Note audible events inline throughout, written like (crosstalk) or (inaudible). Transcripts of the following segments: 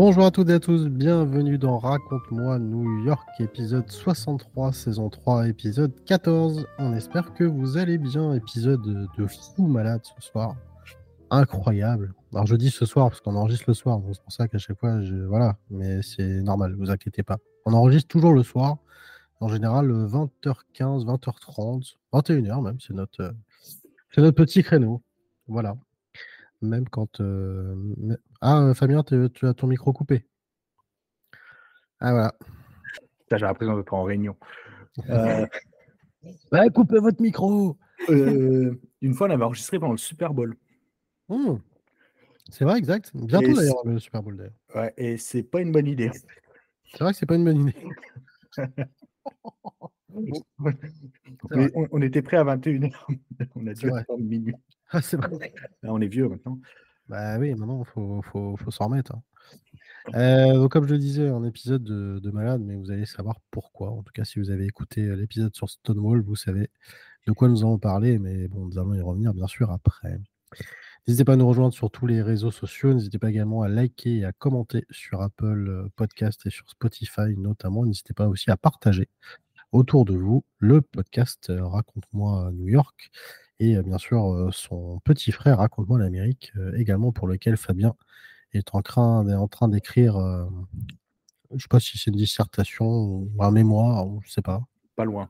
Bonjour à toutes et à tous, bienvenue dans Raconte-moi New York, épisode 63, saison 3, épisode 14. On espère que vous allez bien, épisode de fou malade ce soir. Incroyable. Alors je dis ce soir parce qu'on enregistre le soir, c'est pour ça qu'à chaque fois, voilà, mais c'est normal, vous inquiétez pas. On enregistre toujours le soir, en général 20h15, 20h30, 21h même, c'est notre, notre petit créneau. Voilà. Même quand. euh, Ah, euh, Fabien, tu as ton micro coupé. Ah, voilà. Ça, J'ai l'impression d'être en réunion. Euh, (laughs) Ouais, coupez votre micro euh, une fois, on avait enregistré pendant le Super Bowl. Hmm. C'est vrai, exact. Bientôt d'ailleurs, le Super Bowl d'ailleurs. Ouais, et c'est pas une bonne idée. C'est vrai que c'est pas une bonne idée. (laughs) on, vrai. on- on était prêt à 21h. (laughs) On a dû attendre minuit. Ah, c'est vrai. Là, on est vieux maintenant. Bah oui, maintenant, il faut, faut, faut s'en remettre. hein. Euh, donc, comme je le disais, un épisode de, de malade, mais vous allez savoir pourquoi. En tout cas, si vous avez écouté euh, l'épisode sur Stonewall, vous savez de quoi nous allons parler, mais bon, nous allons y revenir bien sûr après. N'hésitez pas à nous rejoindre sur tous les réseaux sociaux. N'hésitez pas également à liker et à commenter sur Apple euh, Podcast et sur Spotify notamment. N'hésitez pas aussi à partager autour de vous le podcast Raconte-moi New York et euh, bien sûr euh, son petit frère Raconte-moi l'Amérique euh, également pour lequel Fabien est en train, est en train d'écrire, euh, je ne sais pas si c'est une dissertation ou un mémoire, ou je sais pas. Pas loin.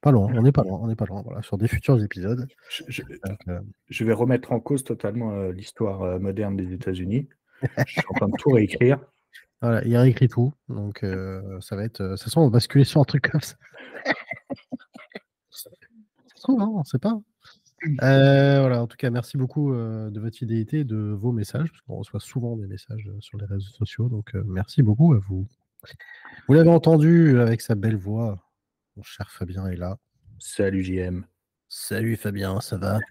Pas loin, on n'est pas loin, on n'est pas loin, voilà, sur des futurs épisodes. Je, je- Donc, euh, je vais remettre en cause totalement euh, l'histoire moderne des États-Unis. Je suis en train de tout réécrire. (laughs) voilà, il a réécrit tout, donc ça va être. ça se trouve, on va basculer sur un truc comme ça. (laughs) ça se trouve, hein, on ne sait pas. Euh, voilà, en tout cas, merci beaucoup euh, de votre fidélité, de vos messages, parce qu'on reçoit souvent des messages euh, sur les réseaux sociaux, donc euh, merci beaucoup à vous. Vous l'avez entendu avec sa belle voix, mon cher Fabien est là. Salut JM. Salut Fabien, ça va? (laughs)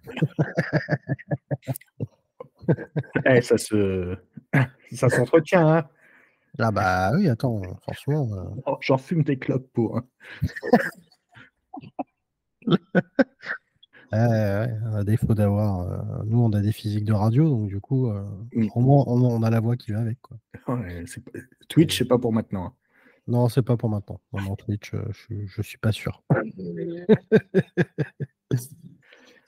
Eh, ça se. (coughs) Ça s'entretient, hein. Ah bah oui, attends, franchement. euh, Oh, J'en fume des clopes pour. hein. (laughs) Ouais, ouais, à défaut d'avoir. euh, nous, on a des physiques de radio, donc du coup, euh, Mm. au moins, on, on a la voix qui va avec. Quoi. Ouais, c'est pas- Twitch, c'est pas pour maintenant. hein. Non, c'est pas pour maintenant. Non, non, Twitch, euh, je, je suis pas sûr. (laughs)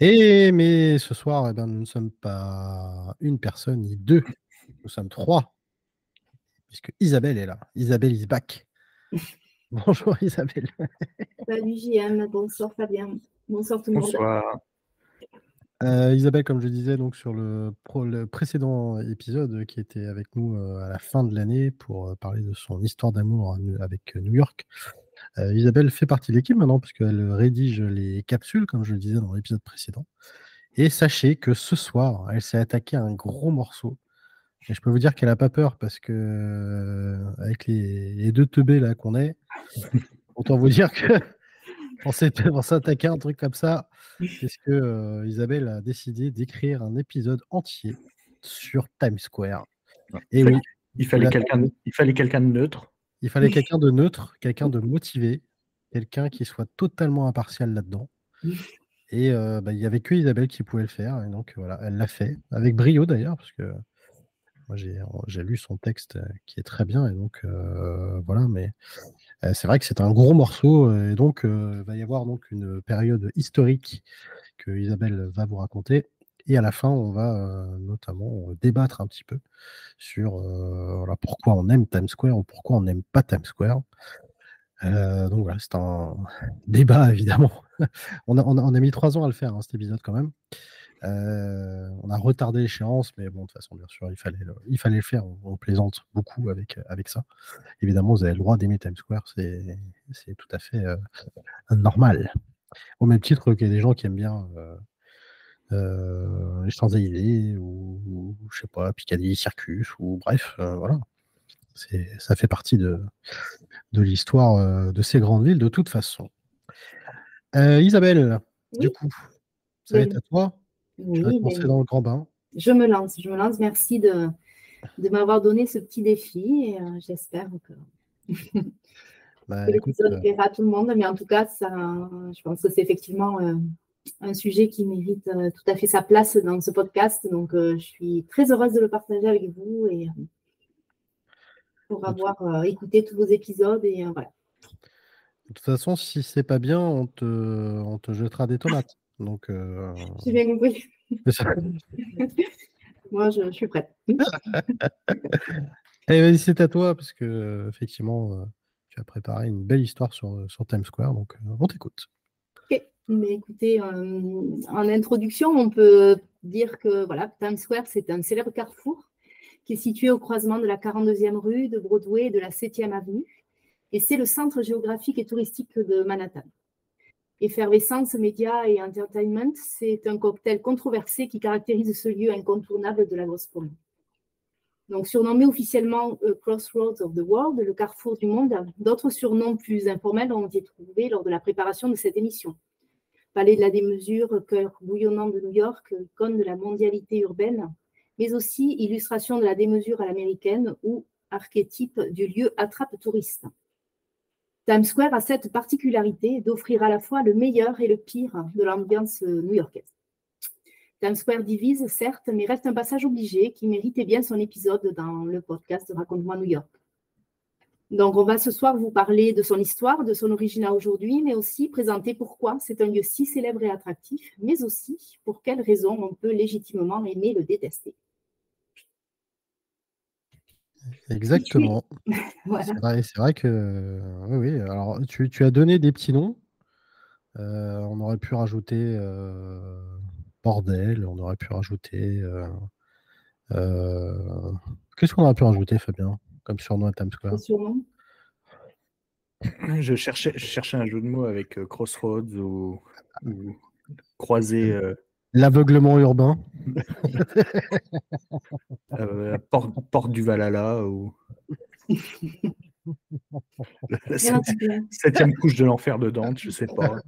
Et mais ce soir, eh ben, nous ne sommes pas une personne ni deux, nous sommes trois, puisque Isabelle est là. Isabelle is back. (laughs) Bonjour Isabelle. Salut JM, bonsoir Fabien, bonsoir tout le monde. Bonsoir. Euh, Isabelle, comme je disais donc sur le, pro- le précédent épisode qui était avec nous euh, à la fin de l'année pour euh, parler de son histoire d'amour avec euh, New York. euh, Isabelle fait partie de l'équipe maintenant puisqu'elle rédige les capsules, comme je le disais dans l'épisode précédent. Et sachez que ce soir, elle s'est attaquée à un gros morceau. Et je peux vous dire qu'elle n'a pas peur parce que euh, avec les, les deux teubés là qu'on est, (laughs) autant vous dire que pour (laughs) pour s'attaquer à un truc comme ça, parce que euh, Isabelle a décidé d'écrire un épisode entier sur Times Square. Et oui, Il fallait quelqu'un de- il fallait quelqu'un de neutre. il fallait quelqu'un de neutre, quelqu'un de motivé, quelqu'un qui soit totalement impartial là-dedans. Et euh, bah, il n'y avait que Isabelle qui pouvait le faire. Et donc voilà, elle l'a fait, avec brio d'ailleurs, parce que moi j'ai lu son texte euh, qui est très bien. Et donc euh, voilà, mais c'est vrai que c'est un gros morceau. euh, Et donc euh, il va y avoir donc une période historique que Isabelle va vous raconter. Et à la fin, on va euh, notamment euh, débattre un petit peu sur euh, pourquoi on aime Times Square ou pourquoi on n'aime pas Times Square. Euh, donc voilà, c'est un (laughs) débat évidemment. (laughs) on a mis trois ans à le faire, hein, cet épisode quand même. Euh, on a retardé l'échéance, mais bon, de toute façon, bien sûr, il fallait le, il fallait le faire. On, on plaisante beaucoup avec, avec ça. Évidemment, vous avez le droit d'aimer Times Square, c'est c'est tout à fait euh, normal. Au même titre qu'il y a des gens qui aiment bien euh, euh, les Champs-Élysées ou, ou, je sais pas, Piccadilly Circus, ou bref, euh, voilà. Ça fait partie de, de l'histoire euh, de ces grandes villes de toute façon. Euh, Isabelle, du coup, ça va être à toi. Oui, te lancer ben, dans le grand bain. je me lance, je me lance. Merci de, de m'avoir donné ce petit défi et euh, j'espère que, (laughs) Bah, que écoute, l'épisode euh, plaira à tout le monde. Mais en tout cas, ça, je pense que c'est effectivement euh, un sujet qui mérite euh, tout à fait sa place dans ce podcast. Donc, je suis très heureuse de le partager avec vous et pour avoir écouté tous vos épisodes. Et voilà. de toute façon, si c'est pas bien, on te, on te jettera des tomates. Donc, euh, J'ai bien compris. (laughs) Moi, je, je suis prête. Allez, (laughs) vas-y, c'est à toi, parce que euh, effectivement, euh, tu as préparé une belle histoire sur, sur Times Square, donc euh, on t'écoute. Ok, mais écoutez, euh, en introduction, on peut dire que voilà, Times Square, c'est un célèbre carrefour qui est situé au croisement de la 42e rue, de Broadway et de la 7e avenue. Et c'est le centre géographique et touristique de Manhattan. Effervescence, médias et entertainment, c'est un cocktail controversé qui caractérise ce lieu incontournable de la grosse promenade. Donc, surnommé officiellement euh, Crossroads of the World, le carrefour du monde, d'autres surnoms plus informels ont été trouvés lors de la préparation de cette émission. Palais de la démesure, cœur bouillonnant de New York, icône de la mondialité urbaine, mais aussi illustration de la démesure à l'américaine ou archétype du lieu attrape touriste. Times Square a cette particularité d'offrir à la fois le meilleur et le pire de l'ambiance new-yorkaise. Times Square divise, certes, mais reste un passage obligé qui méritait bien son épisode dans le podcast Raconte-moi New York. Donc, on va ce soir vous parler de son histoire, de son origine à aujourd'hui, mais aussi présenter pourquoi c'est un lieu si célèbre et attractif, mais aussi pour quelles raisons on peut légitimement aimer le détester. Exactement. (laughs) Voilà. C'est vrai, que oui, oui. Alors, tu, tu as donné des petits noms. Euh, on aurait pu rajouter euh, bordel, on aurait pu rajouter. euh, euh, Qu'est-ce qu'on aurait pu rajouter, Fabien, comme surnom à Times Square? Surnom? Je cherchais, je cherchais un jeu de mots avec euh, Crossroads ou, ou croisé euh, L'aveuglement urbain. euh, porte, porte du Valhalla ou (laughs) la septième couche de l'enfer de Dante, je sais pas.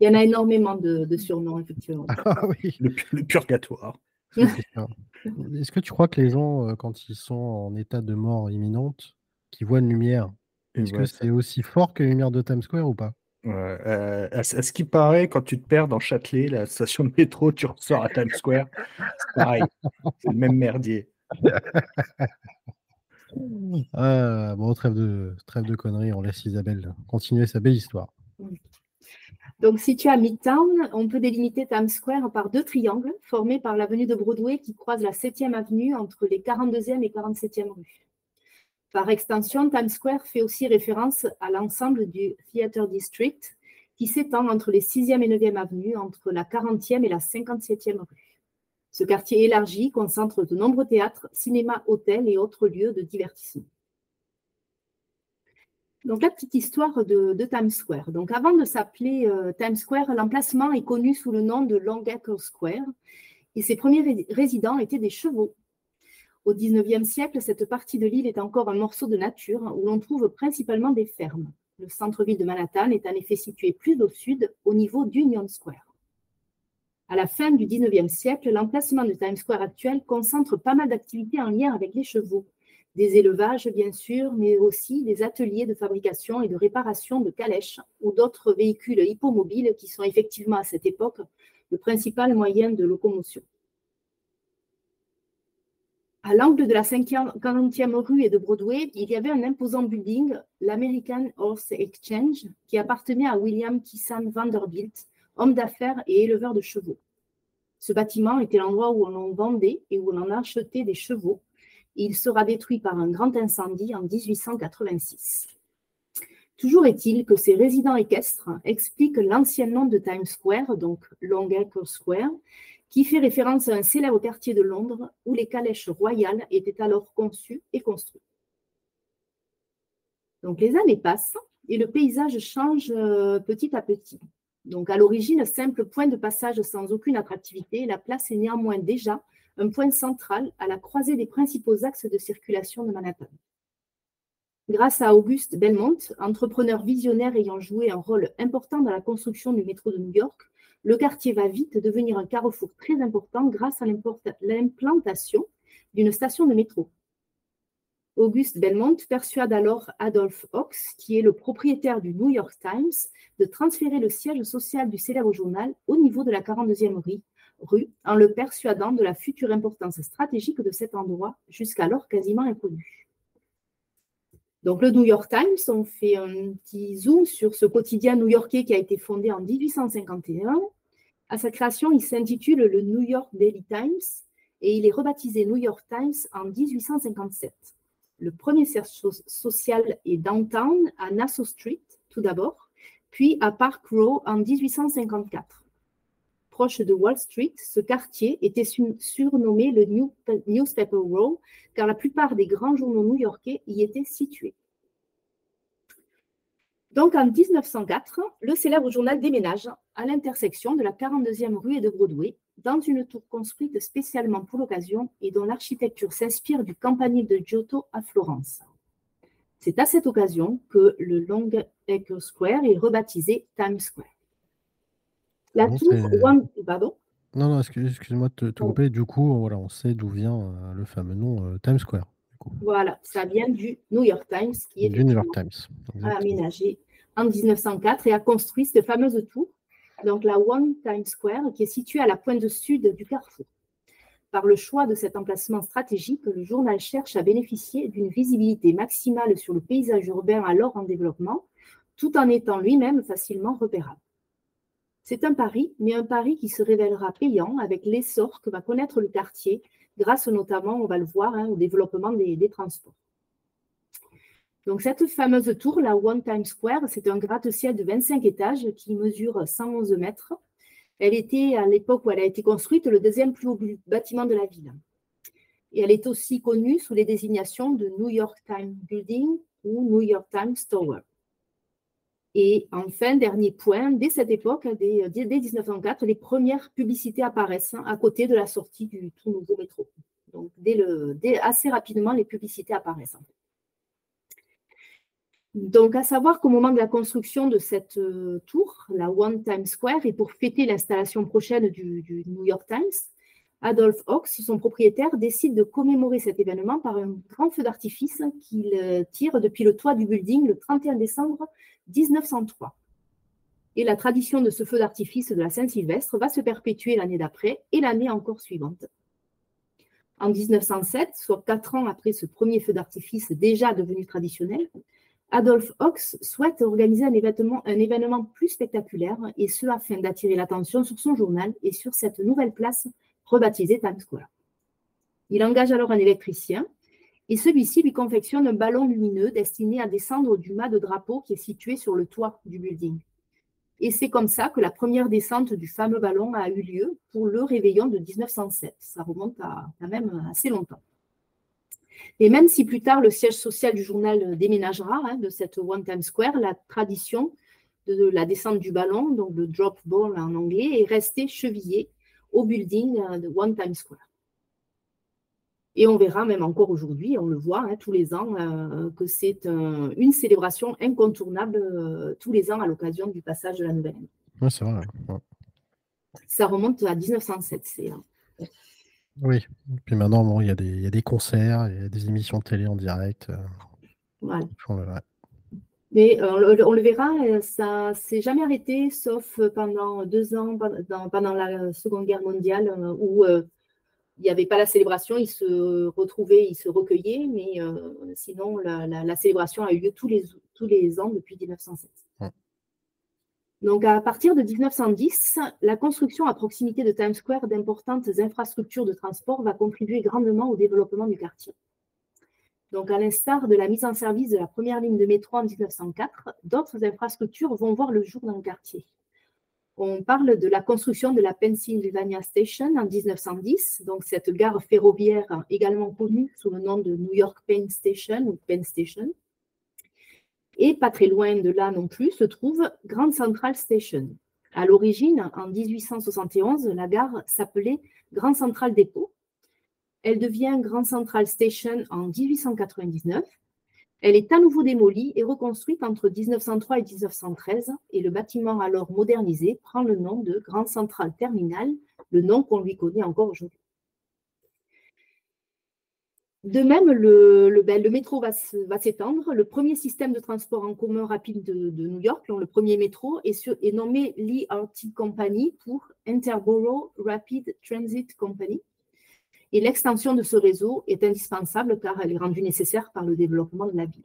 Il y en a énormément de, de surnoms, effectivement. Ah oui. Le, pu- le purgatoire. (laughs) Est-ce que tu crois que les gens, euh, quand ils sont en état de mort imminente, qui voient une lumière, est-ce que c'est aussi fort que la lumière de Times Square ou pas? Ouais, euh, à, ce à ce qui paraît, quand tu te perds dans Châtelet, la station de métro, tu ressors à Times Square, c'est pareil. C'est le même merdier. (laughs) Ah, Bon, trêve de, trêve de conneries, on laisse Isabelle continuer sa belle histoire. Donc, situé à Midtown, on peut délimiter Times Square par deux triangles formés par l'avenue de Broadway qui croise la 7e avenue entre les 42e et 47e rues. Par extension, Times Square fait aussi référence à l'ensemble du Theater District qui s'étend entre les 6e et 9e avenues, entre la 40e et la 57e rue. Ce quartier élargi concentre de nombreux théâtres, cinémas, hôtels et autres lieux de divertissement. Donc, la petite histoire de, Times Square. Donc, avant de s'appeler euh, Times Square, l'emplacement est connu sous le nom de Longacre Square et ses premiers ré- résidents étaient des chevaux. Au XIXe siècle, cette partie de l'île est encore un morceau de nature où l'on trouve principalement des fermes. Le centre-ville de Manhattan est en effet situé plus au sud, au niveau d'Union Square. À la fin du XIXe siècle, l'emplacement de Times Square actuel concentre pas mal d'activités en lien avec les chevaux des élevages bien sûr, mais aussi des ateliers de fabrication et de réparation de calèches ou d'autres véhicules hippomobiles qui sont effectivement à cette époque le principal moyen de locomotion. À l'angle de la 40e rue et de Broadway, il y avait un imposant building, l'American Horse Exchange, qui appartenait à William Kissan Vanderbilt, homme d'affaires et éleveur de chevaux. Ce bâtiment était l'endroit où on en vendait et où on en achetait des chevaux, il sera détruit par un grand incendie en 1886. Toujours est-il que ces résidents équestres expliquent l'ancien nom de Times Square, donc Longacre Square, qui fait référence à un célèbre quartier de Londres où les calèches royales étaient alors conçues et construites. Donc les années passent et le paysage change euh, petit à petit. Donc à l'origine, simple point de passage sans aucune attractivité, la place est néanmoins déjà un point central à la croisée des principaux axes de circulation de Manhattan. Grâce à Auguste Belmont, entrepreneur visionnaire ayant joué un rôle important dans la construction du métro de New York, le quartier va vite devenir un carrefour très important grâce à l'implantation d'une station de métro. Auguste Belmont persuade alors Adolph Ox, qui est le propriétaire du New York Times, de transférer le siège social du célèbre journal au niveau de la 42e rue, en le persuadant de la future importance stratégique de cet endroit, jusqu'alors quasiment inconnu. Donc, le New York Times, on fait un petit zoom sur ce quotidien new-yorkais qui a été fondé en 1851. À sa création, il s'intitule le New York Daily Times et il est rebaptisé New York Times en 1857. Le premier siège social est downtown à Nassau Street, tout d'abord, puis à Park Row en 1854. Proche de Wall Street, ce quartier était surnommé le Newspaper Row car la plupart des grands journaux new-yorkais y étaient situés. Donc en 1904, le célèbre journal déménage à l'intersection de la 42e rue et de Broadway, dans une tour construite spécialement pour l'occasion et dont l'architecture s'inspire du campanile de Giotto à Florence. C'est à cette occasion que le Long Acre Square est rebaptisé Times Square. La tour One... Pardon non, non, excuse-moi de te, couper. Du coup, voilà, on sait d'où vient euh, le fameux nom euh, Times Square. Voilà, ça vient du New York Times qui est du New York Times. aménagé en 1904 et a construit cette fameuse tour, donc la One Times Square, qui est située à la pointe sud du carrefour. Par le choix de cet emplacement stratégique, le journal cherche à bénéficier d'une visibilité maximale sur le paysage urbain alors en développement, tout en étant lui-même facilement repérable. C'est un pari, mais un pari qui se révélera payant avec l'essor que va connaître le quartier, grâce notamment, on va le voir, hein, au développement des, transports. Donc cette fameuse tour, la One Time Square, c'est un gratte-ciel de 25 étages qui mesure 111 mètres. Elle était, à l'époque où elle a été construite, le deuxième plus haut bâtiment de la ville. Et elle est aussi connue sous les désignations de New York Times Building ou New York Times Tower. Et enfin, dernier point, dès cette époque, dès, 1904, les premières publicités apparaissent hein, à côté de la sortie du tout nouveau métro. Donc, assez rapidement, les publicités apparaissent. Donc, à savoir qu'au moment de la construction de cette euh, tour, la One Times Square, et pour fêter l'installation prochaine du, New York Times, Adolphe Ox, son propriétaire, décide de commémorer cet événement par un grand feu d'artifice qu'il euh, tire depuis le toit du building le 31 décembre 1903. Et la tradition de ce feu d'artifice de la Saint-Sylvestre va se perpétuer l'année d'après et l'année encore suivante. En 1907, soit quatre ans après ce premier feu d'artifice déjà devenu traditionnel, Adolphe Ox souhaite organiser un événement, un événement plus spectaculaire, et ce afin d'attirer l'attention sur son journal et sur cette nouvelle place rebaptisée Times Square. Il engage alors un électricien et celui-ci lui confectionne un ballon lumineux destiné à descendre du mât de drapeau qui est situé sur le toit du building. Et c'est comme ça que la première descente du fameux ballon a eu lieu pour le réveillon de 1907. Ça remonte à quand même assez longtemps. Et même si plus tard le siège social du journal déménagera hein, de cette One Time Square, la tradition de la descente du ballon, donc le drop ball en anglais, est restée chevillée au building de One Time Square. Et on verra même encore aujourd'hui, on le voit hein, tous les ans, euh, que c'est une célébration incontournable euh, tous les ans à l'occasion du passage de la nouvelle année. Oui, c'est vrai. Ça remonte à 1907. Euh, oui, puis maintenant, il, y a des, il y, a des concerts, il y a des émissions de télé en direct. Voilà. Mais on le, verra, ça ne s'est jamais arrêté, sauf pendant deux ans, pendant, pendant la Seconde Guerre mondiale, où il n'y avait pas la célébration, ils se retrouvaient, ils se recueillaient, mais euh, sinon, la, célébration a eu lieu tous les, tous les ans depuis 1907. Donc, à partir de 1910, la construction à proximité de Times Square d'importantes infrastructures de transport va contribuer grandement au développement du quartier. Donc, à l'instar de la mise en service de la première ligne de métro en 1904, d'autres infrastructures vont voir le jour dans le quartier on parle de la construction de la Pennsylvania Station en 1910, donc cette gare ferroviaire également connue sous le nom de New York Penn Station ou Penn Station. Et pas très loin de là non plus se trouve Grand Central Station. À l'origine, en 1871, la gare s'appelait Grand Central Depot. Elle devient Grand Central Station en 1899 Elle est à nouveau démolie et reconstruite entre 1903 et 1913 et le bâtiment alors modernisé prend le nom de Grand Central Terminal, le nom qu'on lui connaît encore aujourd'hui. De même, le, ben, métro va, s'étendre. Le premier système de transport en commun rapide de, New York, le premier métro, est, nommé Lee Arty Company pour Interborough Rapid Transit Company. Et l'extension de ce réseau est indispensable car elle est rendue nécessaire par le développement de la ville.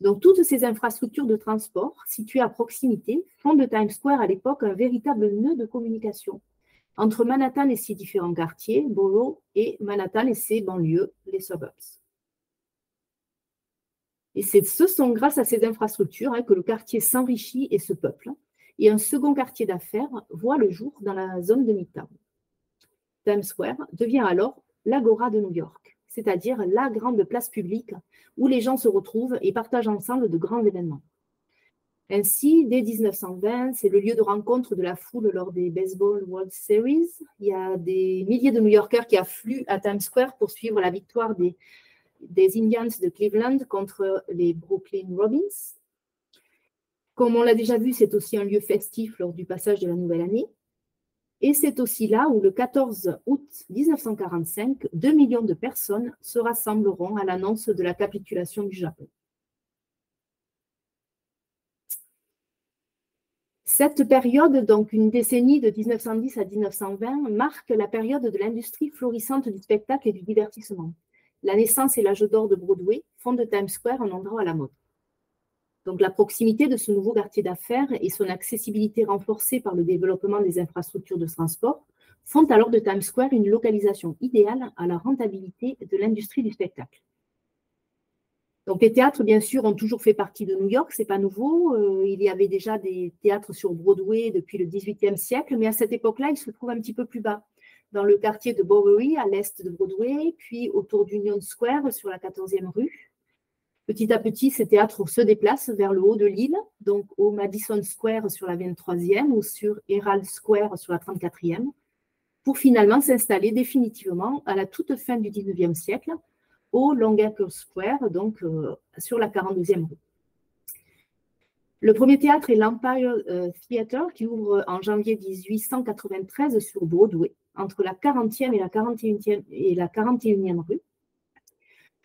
Donc, toutes ces infrastructures de transport situées à proximité font de Times Square à l'époque un véritable nœud de communication entre Manhattan et ses différents quartiers, Borough, et Manhattan et ses banlieues, les suburbs. Et ce sont grâce à ces infrastructures hein, que le quartier s'enrichit et se peuple. Et un second quartier d'affaires voit le jour dans la zone de Midtown. Times Square devient alors l'agora de New York, c'est-à-dire la grande place publique où les gens se retrouvent et partagent ensemble de grands événements. Ainsi, dès 1920, c'est le lieu de rencontre de la foule lors des Baseball World Series. Il y a des milliers de New-Yorkers qui affluent à Times Square pour suivre la victoire des, des Indians de Cleveland contre les Brooklyn Robins. Comme on l'a déjà vu, c'est aussi un lieu festif lors du passage de la nouvelle année. Et c'est aussi là où, le 14 août 1945, 2 millions de personnes se rassembleront à l'annonce de la capitulation du Japon. Cette période, donc une décennie de 1910 à 1920, marque la période de l'industrie florissante du spectacle et du divertissement. La naissance et l'âge d'or de Broadway font de Times Square un endroit à la mode. Donc la proximité de ce nouveau quartier d'affaires et son accessibilité renforcée par le développement des infrastructures de transport font alors de Times Square une localisation idéale à la rentabilité de l'industrie du spectacle. Donc les théâtres, bien sûr, ont toujours fait partie de New York, c'est pas nouveau. Euh, il y avait déjà des théâtres sur Broadway depuis le XVIIIe siècle, mais à cette époque-là, ils se trouvent un petit peu plus bas, dans le quartier de Bowery, à l'est de Broadway, puis autour d'Union Square, sur la 14e rue, Petit à petit, ces théâtres se déplacent vers le haut de l'île, donc au Madison Square sur la 23e ou sur Herald Square sur la 34e, pour finalement s'installer définitivement à la toute fin du 19e siècle au Longacre Square, donc euh, sur la 42e rue. Le premier théâtre est l'Empire euh, Theatre qui ouvre en janvier 1893 sur Broadway, entre la 40e et la 41e, et la 41e rue.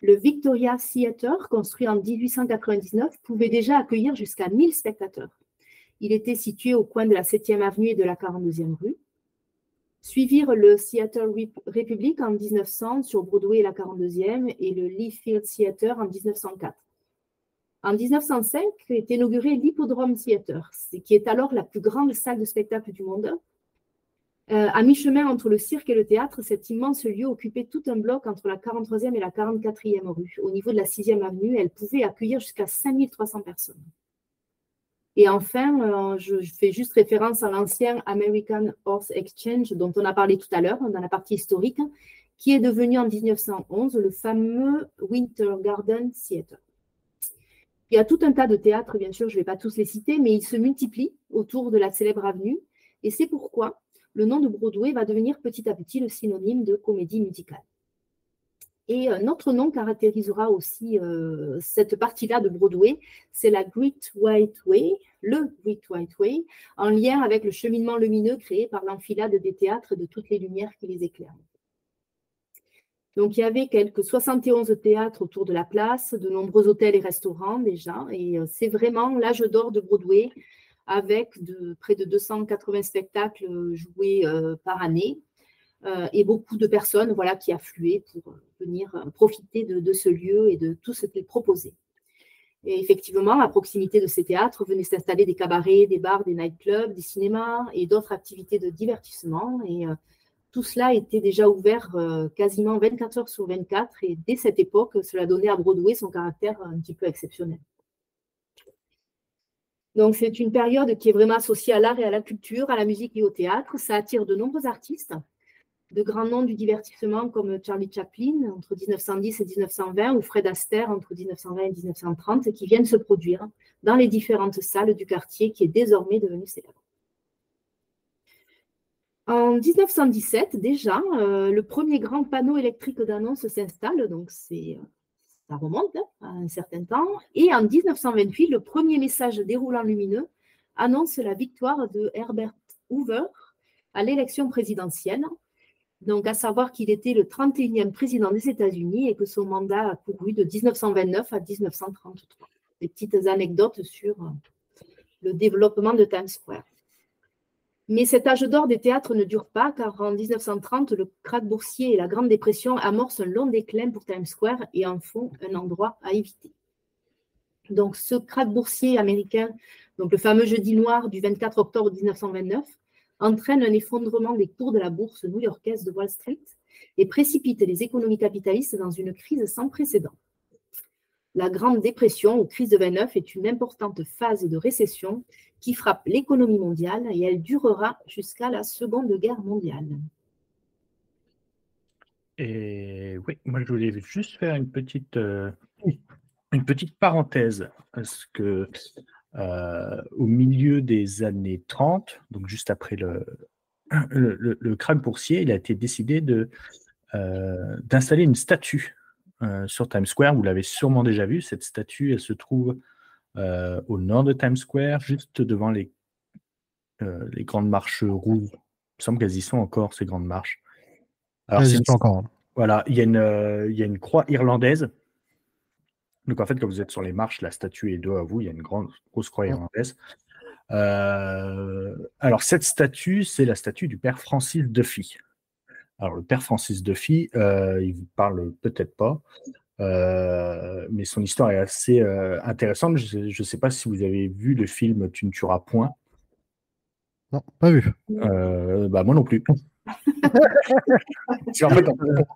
Le Victoria Theatre, construit en 1899, pouvait déjà accueillir jusqu'à 1000 spectateurs. Il était situé au coin de la 7e avenue et de la 42e rue. Suivirent le Theatre Republic en 1900 sur Broadway et la 42e et le Lee Field Theatre en 1904. En 1905 est inauguré l'Hippodrome Theatre, qui est alors la plus grande salle de spectacle du monde, euh, à mi-chemin entre le cirque et le théâtre, cet immense lieu occupait tout un bloc entre la 43e et la 44e rue. Au niveau de la 6e avenue, elle pouvait accueillir jusqu'à 5300 personnes. Et enfin, euh, je fais juste référence à l'ancien American Horse Exchange dont on a parlé tout à l'heure dans la partie historique, qui est devenu en 1911 le fameux Winter Garden Theatre. Il y a tout un tas de théâtres, bien sûr, je ne vais pas tous les citer, mais ils se multiplient autour de la célèbre avenue. Et c'est pourquoi le nom de Broadway va devenir petit à petit le synonyme de comédie musicale. Et euh, notre nom caractérisera aussi euh, cette partie-là de Broadway, c'est la Great White Way, le Great White Way, en lien avec le cheminement lumineux créé par l'enfilade des théâtres de toutes les lumières qui les éclairent. Donc il y avait quelques 71 théâtres autour de la place, de nombreux hôtels et restaurants déjà, et euh, c'est vraiment l'âge d'or de Broadway avec de, près de 280 spectacles euh, joués euh, par année euh, et beaucoup de personnes voilà, qui affluaient pour venir profiter de, ce lieu et de tout ce qu'il proposait. Et effectivement, à proximité de ces théâtres venaient s'installer des cabarets, des bars, des nightclubs, des cinémas et d'autres activités de divertissement. Et tout cela était déjà ouvert quasiment 24 heures sur 24. Et dès cette époque, cela donnait à Broadway son caractère un petit peu exceptionnel. Donc, c'est une période qui est vraiment associée à l'art et à la culture, à la musique et au théâtre. Ça attire de nombreux artistes, de grands noms du divertissement comme Charlie Chaplin entre 1910 et 1920 ou Fred Astaire entre 1920 et 1930 qui viennent se produire dans les différentes salles du quartier qui est désormais devenu célèbre. En 1917, déjà, euh, le premier grand panneau électrique d'annonce s'installe, donc c'est ça remonte hein, à un certain temps. Et en 1928, le premier message déroulant lumineux annonce la victoire de Herbert Hoover à l'élection présidentielle. Donc, à savoir qu'il était le 31e président des États-Unis et que son mandat a couru de 1929 à 1933. Des petites anecdotes sur euh, le développement de Times Square. Mais cet âge d'or des théâtres ne dure pas, car en 1930, le krach boursier et la Grande Dépression amorcent un long déclin pour Times Square et en font un endroit à éviter. Donc, ce krach boursier américain, donc le fameux jeudi noir du 24 octobre 1929, entraîne un effondrement des cours de la bourse new-yorkaise de Wall Street et précipite les économies capitalistes dans une crise sans précédent. La Grande Dépression ou crise de 29 est une importante phase de récession qui frappe l'économie mondiale et elle durera jusqu'à la Seconde Guerre mondiale. Et oui, moi je voulais juste faire une petite, euh, une petite parenthèse parce que euh, au milieu des années 30, donc juste après le, le, crâne boursier, il a été décidé euh, d'installer une statue sur Times Square. Vous l'avez sûrement déjà vu. Cette statue, elle se trouve au nord de Times Square, juste devant les, les grandes marches rouges. Il me semble qu'elles y sont encore, ces grandes marches. Alors, c'est encore. Hein. Voilà, il y, a une, il y a une croix irlandaise donc en fait, quand vous êtes sur les marches, la statue est dos à vous, il y a une grande grosse croix irlandaise. Euh, alors cette statue, c'est la statue du père Francis Duffy. Alors le père Francis Duffy, euh, il vous parle peut-être pas, euh, mais son histoire est assez intéressante. Je ne sais pas si vous avez vu le film Tu ne tueras point. Non, pas vu. bah moi non plus. (laughs) en fait,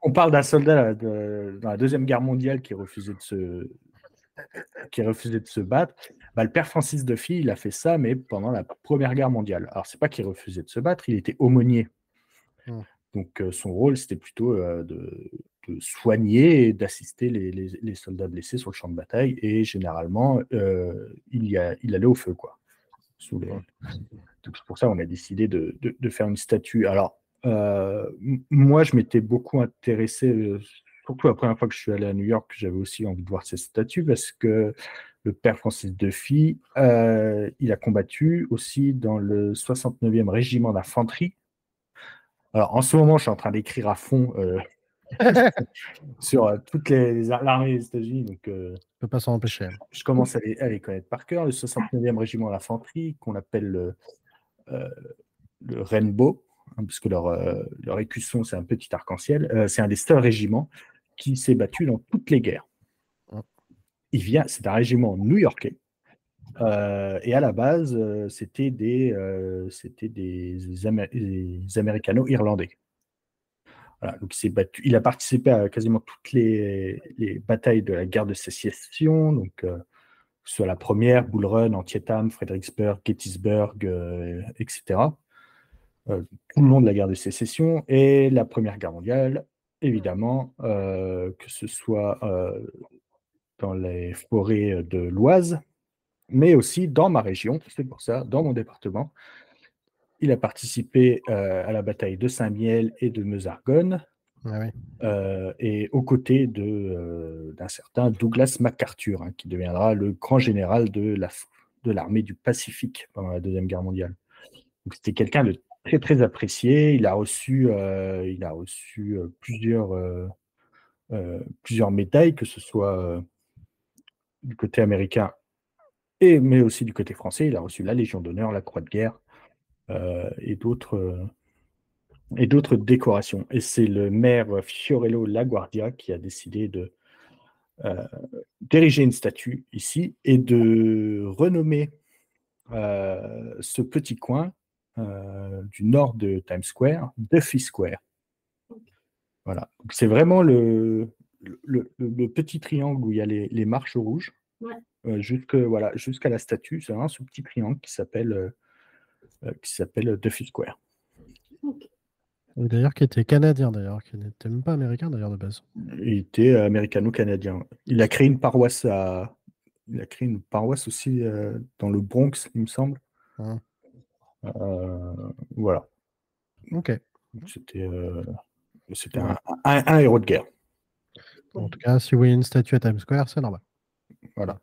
on, parle d'un soldat dans la Deuxième Guerre mondiale qui refusait de se, qui refusait de se battre. Bah, le père Francis de il a fait ça, mais pendant la Première Guerre mondiale. Alors, c'est pas qu'il refusait de se battre, il était aumônier. Mmh. Donc, euh, son rôle, c'était plutôt euh, de, soigner et d'assister les, soldats blessés sur le champ de bataille. Et généralement, euh, il, y a, il allait au feu, quoi. Sous les... Donc, c'est pour ça qu'on a décidé de, de, faire une statue. Alors, euh, moi, je m'étais beaucoup intéressé, euh, surtout la première fois que je suis allé à New York, j'avais aussi envie de voir ces statues parce que le père Francis Duffy, il a combattu aussi dans le 69e régiment d'infanterie. Alors, en ce moment, je suis en train d'écrire à fond (laughs) sur toutes les, armées des États-Unis. Donc, ne peut pas s'en empêcher. Je commence à les, à les, connaître par cœur. Le 69e régiment d'infanterie, qu'on appelle le, le Rainbow, Hein, parce que leur, euh, leur écusson, c'est un petit arc-en-ciel. Euh, c'est un des seuls régiments qui s'est battu dans toutes les guerres. Il vient, c'est un régiment new-yorkais. Euh, et à la base, c'était des, c'était des, Américano-irlandais. Il, a participé à quasiment toutes les, les batailles de la guerre de sécession, donc soit la première, Bull Run, Antietam, Fredericksburg, Gettysburg, etc. Euh, tout le long de la guerre de sécession et la Première Guerre mondiale, évidemment, euh, que ce soit euh, dans les forêts de l'Oise, mais aussi dans ma région, c'est pour ça, dans mon département. Il a participé à la bataille de Saint-Miel et de Meusargonne, ah et aux côtés d'un certain Douglas MacArthur, hein, qui deviendra le grand général de l'armée du Pacifique pendant la Deuxième Guerre mondiale. C'était quelqu'un de très très apprécié. Il a reçu, euh, il a reçu euh, plusieurs, euh, plusieurs médailles, que ce soit du côté américain et mais aussi du côté français. Il a reçu la Légion d'honneur, la Croix de guerre et d'autres et d'autres décorations. Et c'est le maire Fiorello Laguardia qui a décidé de d'ériger une statue ici et de renommer ce petit coin euh, du nord de Times Square, Duffy Square. Voilà. C'est vraiment le, le, petit triangle où il y a les, marches rouges, euh, jusqu'à voilà, la statue. C'est vraiment ce petit triangle qui s'appelle euh, qui s'appelle Duffy Square. D'ailleurs, qui était canadien, d'ailleurs, qui n'était même pas américain, d'ailleurs, de base. Il était américano-canadien. Il a créé une paroisse à... Il a créé une paroisse aussi dans le Bronx, il me semble. Ah. Euh, voilà. Ok. C'était euh, un, un, héros de guerre. En tout cas, si vous voyez une statue à Times Square, c'est normal. Voilà.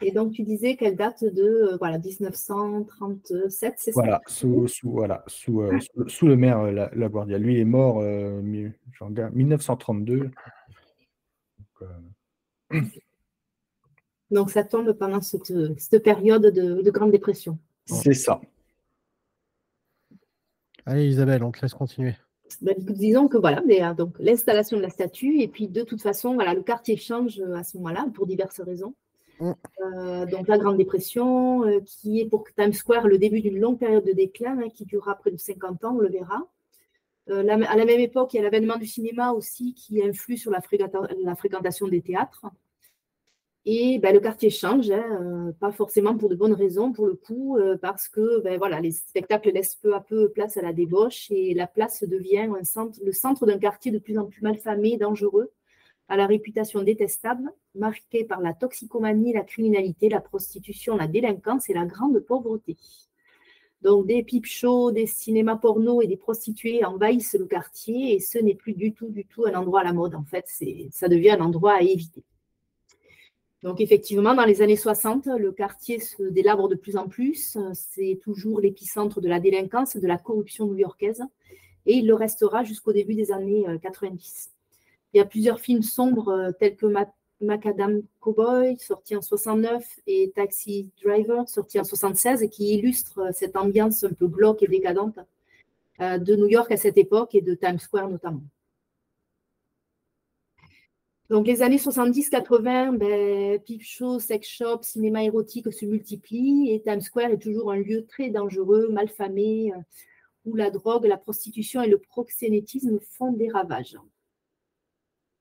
Et donc, tu disais qu'elle date de euh, voilà, 1937, c'est ça? Voilà, sous, sous, voilà, sous, euh, sous, sous le maire euh, la, Laguardia. Lui est mort en 1932. Donc, euh, (clears throat) Donc, ça tombe pendant cette, cette période de, de Grande Dépression. c'est ça. Allez, Isabelle, on te laisse continuer. Ben, disons que voilà, mais, donc l'installation de la statue, et puis de toute façon, voilà, le quartier change à ce moment-là pour diverses raisons. Euh, donc la Grande Dépression, euh, qui est pour Times Square le début d'une longue période de déclin, hein, qui durera près de 50 ans, on le verra. Euh, la- à la même époque, il y a l'avènement du cinéma aussi qui influe sur la, fréquenta- la fréquentation des théâtres. Et ben, le quartier change, hein, euh, pas forcément pour de bonnes raisons pour le coup, parce que ben, voilà, les spectacles laissent peu à peu place à la débauche et la place devient le centre d'un quartier de plus en plus malfamé dangereux, à la réputation détestable, marqué par la toxicomanie, la criminalité, la prostitution, la délinquance et la grande pauvreté. Donc des pipe shows, des cinémas porno et des prostituées envahissent le quartier et ce n'est plus du tout, du tout un endroit à la mode. En fait, ça devient un endroit à éviter. Donc effectivement, dans les années 60, le quartier se délabre de plus en plus. C'est toujours l'épicentre de la délinquance, de la corruption new-yorkaise et il le restera jusqu'au début des années euh, 90. Il y a plusieurs films sombres euh, tels que Ma- Macadam Cowboy, sorti en 69, et Taxi Driver, sorti en 76, et qui illustrent euh, cette ambiance un peu glauque et décadente euh, de New York à cette époque et de Times Square notamment. Donc les années 70-80, ben, peep sex shop, cinéma érotique se multiplient et Times Square est toujours un lieu très dangereux, malfamé, où la drogue, la prostitution et le proxénétisme font des ravages.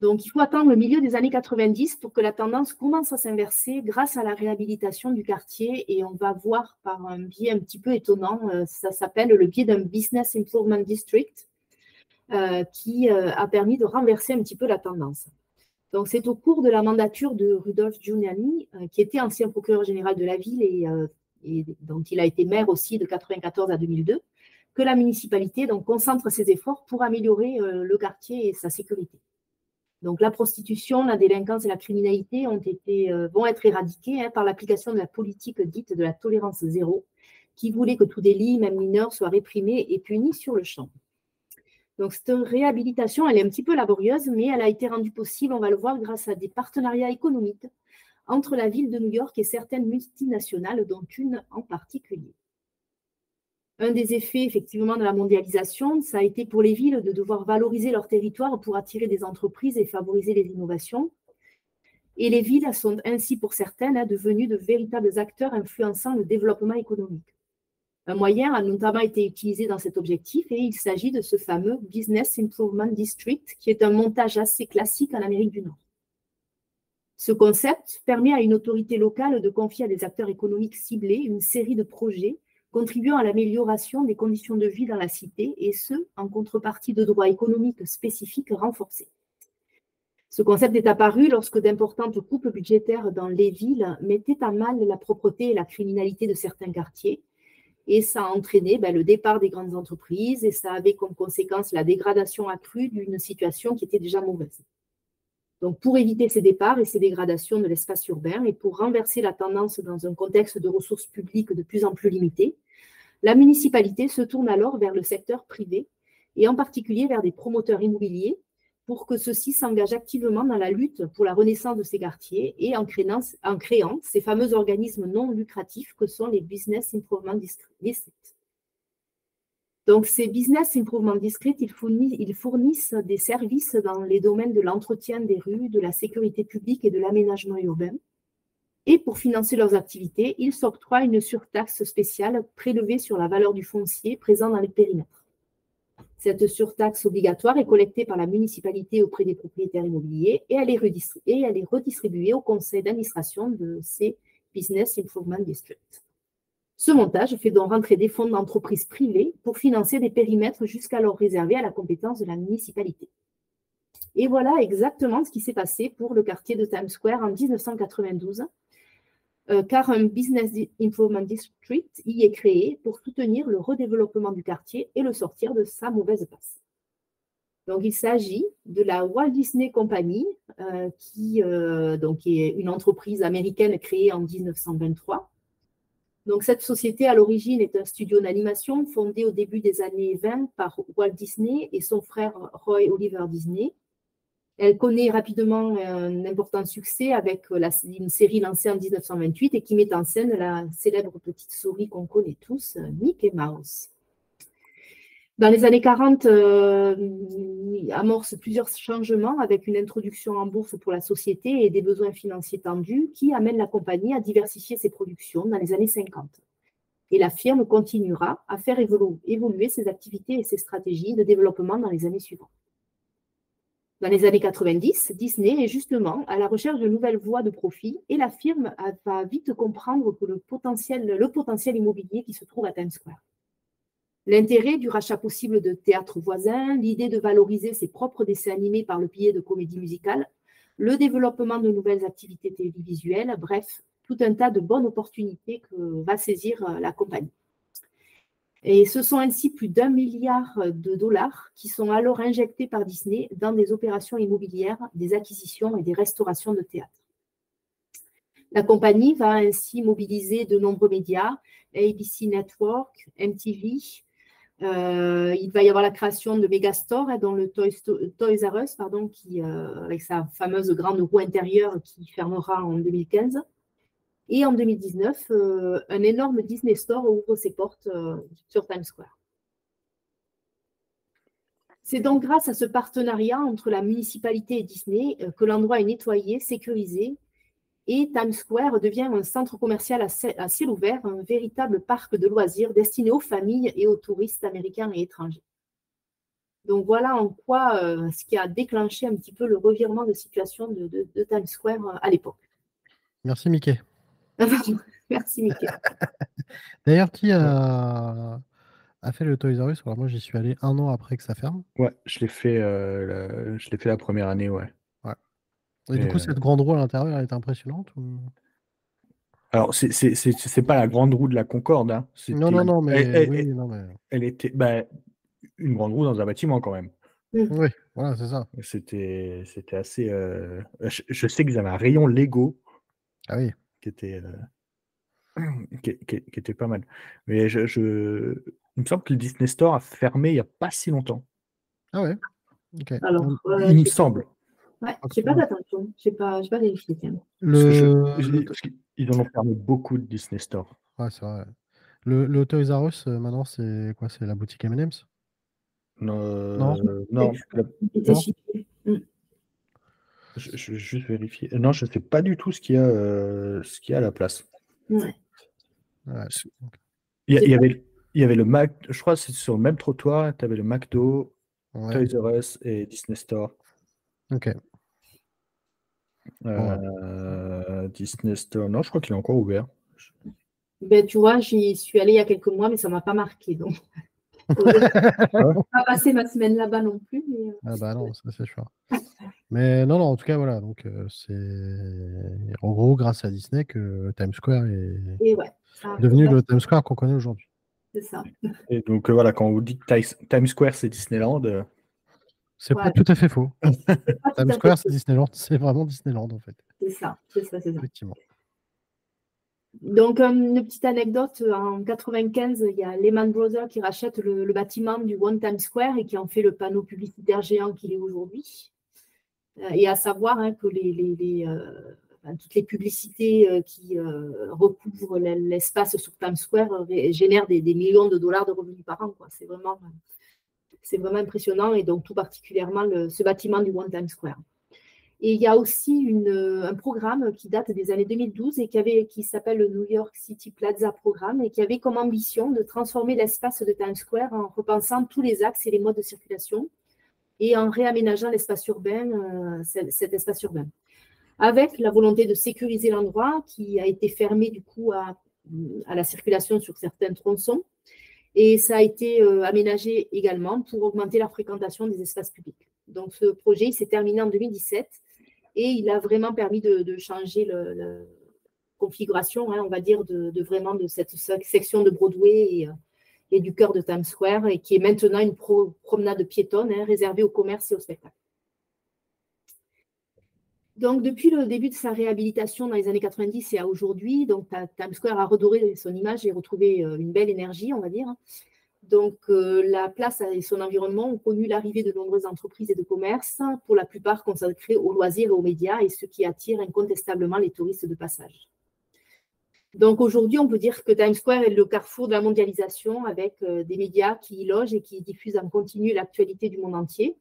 Donc il faut attendre le milieu des années 90 pour que la tendance commence à s'inverser grâce à la réhabilitation du quartier et on va voir par un biais un petit peu étonnant, euh, ça s'appelle le biais d'un Business Improvement District euh, qui euh, a permis de renverser un petit peu la tendance. Donc, c'est au cours de la mandature de Rudolf Giuliani, qui était ancien procureur général de la ville et, dont il a été maire aussi de 1994 à 2002, que la municipalité donc, concentre ses efforts pour améliorer le quartier et sa sécurité. Donc, la prostitution, la délinquance et la criminalité euh, vont être éradiquées hein, par l'application de la politique dite de la tolérance zéro, qui voulait que tout délit, même mineur, soit réprimé et puni sur le champ. Donc, cette réhabilitation, elle est un petit peu laborieuse, mais elle a été rendue possible, on va le voir, grâce à des partenariats économiques entre la ville de New York et certaines multinationales, dont une en particulier. Un des effets, effectivement, de la mondialisation, ça a été pour les villes de devoir valoriser leur territoire pour attirer des entreprises et favoriser les innovations. Et les villes sont ainsi, pour certaines, hein, devenues de véritables acteurs influençant le développement économique. Un moyen a notamment été utilisé dans cet objectif et il s'agit de ce fameux Business Improvement District, qui est un montage assez classique en Amérique du Nord. Ce concept permet à une autorité locale de confier à des acteurs économiques ciblés une série de projets contribuant à l'amélioration des conditions de vie dans la cité, et ce, en contrepartie de droits économiques spécifiques renforcés. Ce concept est apparu lorsque d'importantes coupes budgétaires dans les villes mettaient à mal la propreté et la criminalité de certains quartiers, et ça a entraîné ben, le départ des grandes entreprises et ça avait comme conséquence la dégradation accrue d'une situation qui était déjà mauvaise. Donc, pour éviter ces départs et ces dégradations de l'espace urbain et pour renverser la tendance dans un contexte de ressources publiques de plus en plus limitées, la municipalité se tourne alors vers le secteur privé et en particulier vers des promoteurs immobiliers pour que ceux-ci s'engagent activement dans la lutte pour la renaissance de ces quartiers et en créant, en créant ces fameux organismes non lucratifs que sont les Business Improvement Districts. Donc, ces Business Improvement Districts, ils fournissent, des services dans les domaines de l'entretien des rues, de la sécurité publique et de l'aménagement urbain. Et pour financer leurs activités, ils s'octroient une surtaxe spéciale prélevée sur la valeur du foncier présent dans les périmètres. Cette surtaxe obligatoire est collectée par la municipalité auprès des propriétaires immobiliers et elle est, redistribuée, elle est redistribuée au conseil d'administration de ces Business Improvement Districts. Ce montage fait donc rentrer des fonds d'entreprises privées pour financer des périmètres jusqu'alors réservés à la compétence de la municipalité. Et voilà exactement ce qui s'est passé pour le quartier de Times Square en 1992, euh, car un Business Improvement District y est créé pour soutenir le redéveloppement du quartier et le sortir de sa mauvaise passe. Donc, il s'agit de la Walt Disney Company, qui donc, est une entreprise américaine créée en 1923 donc, cette société, à l'origine, est un studio d'animation fondé au début des années 20 par Walt Disney et son frère Roy Oliver Disney. Elle connaît rapidement un important succès avec une série lancée en 1928 et qui met en scène la célèbre petite souris qu'on connaît tous, Mickey Mouse. Dans les années 40, euh, amorce plusieurs changements avec une introduction en bourse pour la société et des besoins financiers tendus qui amènent la compagnie à diversifier ses productions dans les années 50. Et la firme continuera à faire évoluer ses activités et ses stratégies de développement dans les années suivantes. Dans les années 90, Disney est justement à la recherche de nouvelles voies de profit et la firme va vite comprendre que le potentiel, le potentiel immobilier qui se trouve à Times Square. L'intérêt du rachat possible de théâtres voisins, l'idée de valoriser ses propres dessins animés par le biais de comédies musicales, le développement de nouvelles activités télévisuelles, bref, tout un tas de bonnes opportunités que va saisir euh, la compagnie. Et ce sont ainsi plus d'un milliard de dollars qui sont alors injectés par Disney dans des opérations immobilières, des acquisitions et des restaurations de théâtres. La compagnie va ainsi mobiliser de nombreux médias, ABC Network, MTV, euh, il va y avoir la création de Megastore, hein, dans le Toys, R Us, pardon, qui, euh, avec sa fameuse grande roue intérieure qui fermera en 2015. Et en 2019, euh, un énorme Disney Store ouvre ses portes sur Times Square. C'est donc grâce à ce partenariat entre la municipalité et Disney que l'endroit est nettoyé, sécurisé et Times Square devient un centre commercial à ciel ouvert, un véritable parc de loisirs destiné aux familles et aux touristes américains et étrangers. Donc voilà en quoi euh, ce qui a déclenché un petit peu le revirement de situation de, Times Square euh, à l'époque. Merci Mickey. (laughs) Merci Mickey. (laughs) D'ailleurs, qui a... fait le Toys R Us? Moi, j'y suis allé un an après que ça ferme. Ouais, je l'ai fait, euh, je l'ai fait la première année, ouais. Et du coup, cette grande roue à l'intérieur, elle est impressionnante ou... Alors, c'est pas la grande roue de la Concorde. Hein. Non, non, non, mais, elle, oui, non, mais... elle était bah, une grande roue dans un bâtiment quand même. Oui, voilà, c'est ça. C'était assez. Euh... Je, sais qu'ils avaient un rayon Lego. Ah oui. Qui était, euh... qui, qui, qui, était pas mal. Mais je, je, il me semble que le Disney Store a fermé il n'y a pas si longtemps. Ah ouais. Okay. Alors, il me semble. Ouais, je n'ai pas d'attention, je n'ai pas, pas vérifié. Le... ils en ont fermé beaucoup de Disney Store. Ouais, c'est vrai. Le, le Toys R Us, euh, maintenant, c'est quoi? C'est la boutique M&M's? Non, non, non. Mm. Je, je, vais juste vérifier. Non, je ne sais pas du tout ce qu'il y, a, euh, ce qu'il y a à la place. Ouais. Ouais. Il, y, il, y avait, il y avait le Mac, je crois que c'est sur le même trottoir, tu avais le McDo, ouais. Toys R Us et Disney Store. Ok. Euh, Disney Store, non, je crois qu'il est encore ouvert. Ben, tu vois, j'y suis allée il y a quelques mois, mais ça ne m'a pas marqué. Donc, (laughs) je ne pas passer ma semaine là-bas non plus. Mais... Euh, ah bah non, ça c'est sûr. (laughs) mais non, non, en tout cas, voilà. Donc, euh, c'est en gros grâce à Disney que Times Square est ouais, devenu le Times Square qu'on connaît aujourd'hui. C'est ça. Et donc, voilà, quand on vous dit que Times Square c'est Disneyland, (laughs) c'est pas tout à fait faux. Times Square, c'est Disneyland, c'est vraiment Disneyland en fait. C'est ça, c'est ça, c'est ça. Effectivement. Donc, une petite anecdote, en 95, il y a Lehman Brothers qui rachète le, bâtiment du One Times Square et qui en fait le panneau publicitaire géant qu'il est aujourd'hui. Euh, et à savoir hein, que les, les, euh, toutes les publicités euh, qui recouvrent l'espace sur Times Square génèrent des, des, millions de dollars de revenus par an. C'est vraiment c'est vraiment impressionnant et donc tout particulièrement ce bâtiment du One Time Square. Et il y a aussi un programme qui date des années 2012 et qui, s'appelle le New York City Plaza Programme et qui avait comme ambition de transformer l'espace de Times Square en repensant tous les axes et les modes de circulation et en réaménageant l'espace urbain, euh, cet espace urbain. Avec la volonté de sécuriser l'endroit qui a été fermé du coup à la circulation sur certains tronçons et ça a été euh, aménagé également pour augmenter la fréquentation des espaces publics. Donc ce projet, s'est terminé en 2017 et il a vraiment permis de, changer la configuration, hein, on va dire, de, vraiment de cette section de Broadway et, et du cœur de Times Square et qui est maintenant une promenade piétonne hein, réservée au commerce et au spectacle. Donc, depuis le début de sa réhabilitation dans les années 90 et à aujourd'hui, donc Times Square a redoré son image et retrouvé euh, une belle énergie, on va dire. Donc, euh, la place et son environnement ont connu l'arrivée de nombreuses entreprises et de commerces, pour la plupart consacrés aux loisirs et aux médias, et ce qui attire incontestablement les touristes de passage. Donc, aujourd'hui, on peut dire que Times Square est le carrefour de la mondialisation avec euh, des médias qui y logent et qui diffusent en continu l'actualité du monde entier,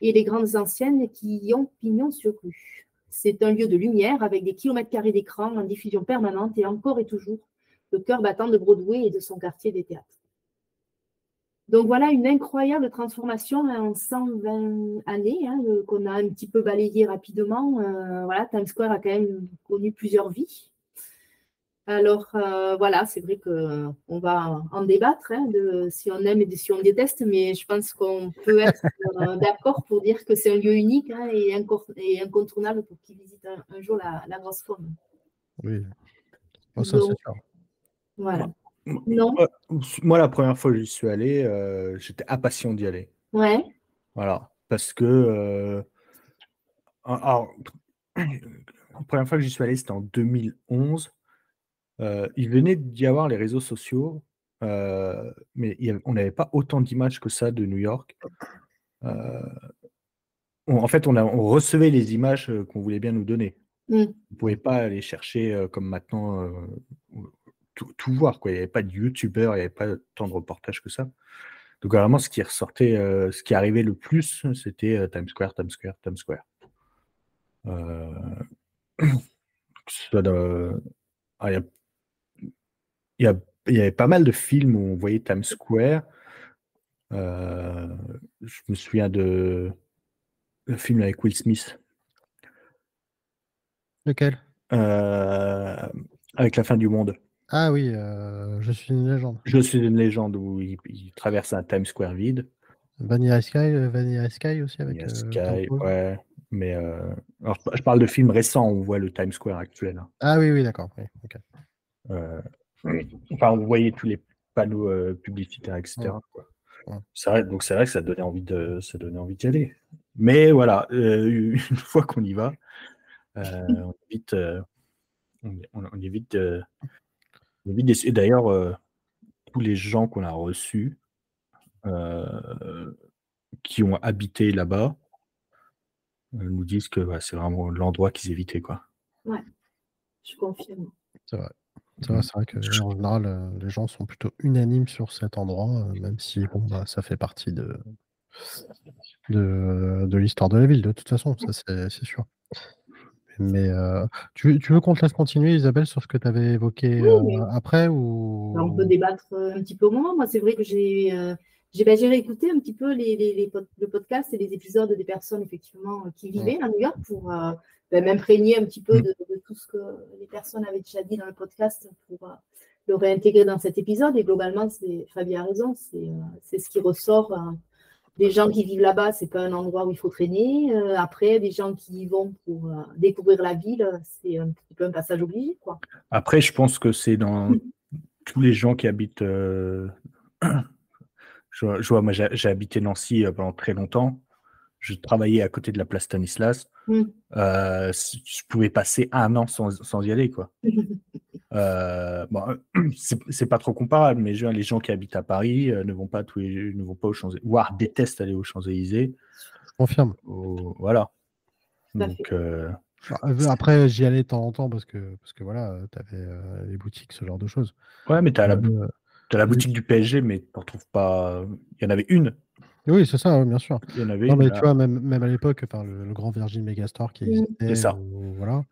et les grandes anciennes qui y ont pignon sur rue. C'est un lieu de lumière avec des kilomètres carrés d'écran en diffusion permanente et encore et toujours le cœur battant de Broadway et de son quartier des théâtres. Donc voilà une incroyable transformation en 120 années hein, qu'on a un petit peu balayé rapidement. Euh, voilà, Times Square a quand même connu plusieurs vies. Alors euh, voilà, c'est vrai qu'on va en débattre hein, de si on aime et si on déteste, mais je pense qu'on peut être euh, d'accord pour dire que c'est un lieu unique hein, et, incontournable pour qui visite un, jour la, grosse forme. Oui, ça c'est sûr. Voilà. Non? Moi, la première fois que j'y suis allé, euh, j'étais impatient d'y aller. Ouais. Voilà. Parce que. Euh, alors, (clears throat) la première fois que j'y suis allé, c'était en 2011. Euh, il venait d'y avoir les réseaux sociaux, mais on n'avait pas autant d'images que ça de New York. en fait, on, on, recevait les images qu'on voulait bien nous donner. Mm. On ne pouvait pas aller chercher comme maintenant tout, voir. Quoi. Il n'y avait pas de youtubeur, il n'y avait pas tant de reportages que ça. Donc vraiment, ce qui ressortait, euh, ce qui arrivait le plus, c'était euh, Times Square, Times Square, Times Square. (clears throat) il, y avait pas mal de films où on voyait Times Square. Euh, je me souviens de le film avec Will Smith. Lequel? Avec la fin du monde. Ah oui, euh, je suis une légende. Je suis une légende où il, traverse un Times Square vide. Vanilla Sky, euh, Vanilla Sky aussi avec. Vanilla euh, Sky, ouais. Mais alors, je parle de films récents où on voit le Times Square actuel. Hein. Ah oui, oui, d'accord. Enfin, vous voyez tous les panneaux publicitaires, etc. Vrai, donc c'est vrai que ça donnait envie de, ça donnait envie d'y aller. Mais voilà, (laughs) une fois qu'on y va, on évite, on, on évite et d'ailleurs, euh, tous les gens qu'on a reçus, euh, qui ont habité là-bas, euh, nous disent que c'est vraiment l'endroit qu'ils évitaient. Quoi. Ouais, je confirme. C'est vrai. C'est vrai, que en général, les gens sont plutôt unanimes sur cet endroit, même si bon, bah, ça fait partie de, de, de l'histoire de la ville, de toute façon, ça c'est sûr. Mais euh, tu, veux qu'on te laisse continuer, Isabelle, sur ce que tu avais évoqué euh, après ou... On peut débattre euh, un petit peu au moment. Moi, c'est vrai que j'ai j'ai bah, réécouté un petit peu les, les, le podcast et les épisodes des personnes effectivement qui vivaient à New York pour bah, m'imprégner un petit peu mmh. de, tout ce que les personnes avaient déjà dit dans le podcast pour le réintégrer dans cet épisode. Et globalement, Fabien a raison, c'est ce qui ressort des gens qui vivent là-bas, c'est pas un endroit où il faut traîner. Euh, après, des gens qui y vont pour euh, découvrir la ville, c'est un petit peu un passage obligé. Quoi. Après, je pense que c'est dans (laughs) tous les gens qui habitent. Euh, (clears throat) je, vois, moi, j'ai habité Nancy pendant très longtemps. Je travaillais à côté de la place Stanislas. Mm. je pouvais passer un an sans, sans y aller, quoi. (laughs) Euh, bon, (clears throat) c'est pas trop comparable, mais les gens qui habitent à Paris euh, ne vont pas tous ne vont pas aux Champs, voire détestent aller aux Champs Élysées. Je confirme. voilà. Donc, euh, après, j'y allais de temps en temps parce que parce que voilà, tu avais les boutiques, ce genre de choses. Ouais, mais tu as, la, as la boutique du PSG, mais tu retrouves pas. Il y en avait une. Oui, c'est ça, bien sûr. Il y en avait non, mais tu vois, même, même à l'époque, le, le, grand Virgin Megastore qui existait. C'est ça. voilà.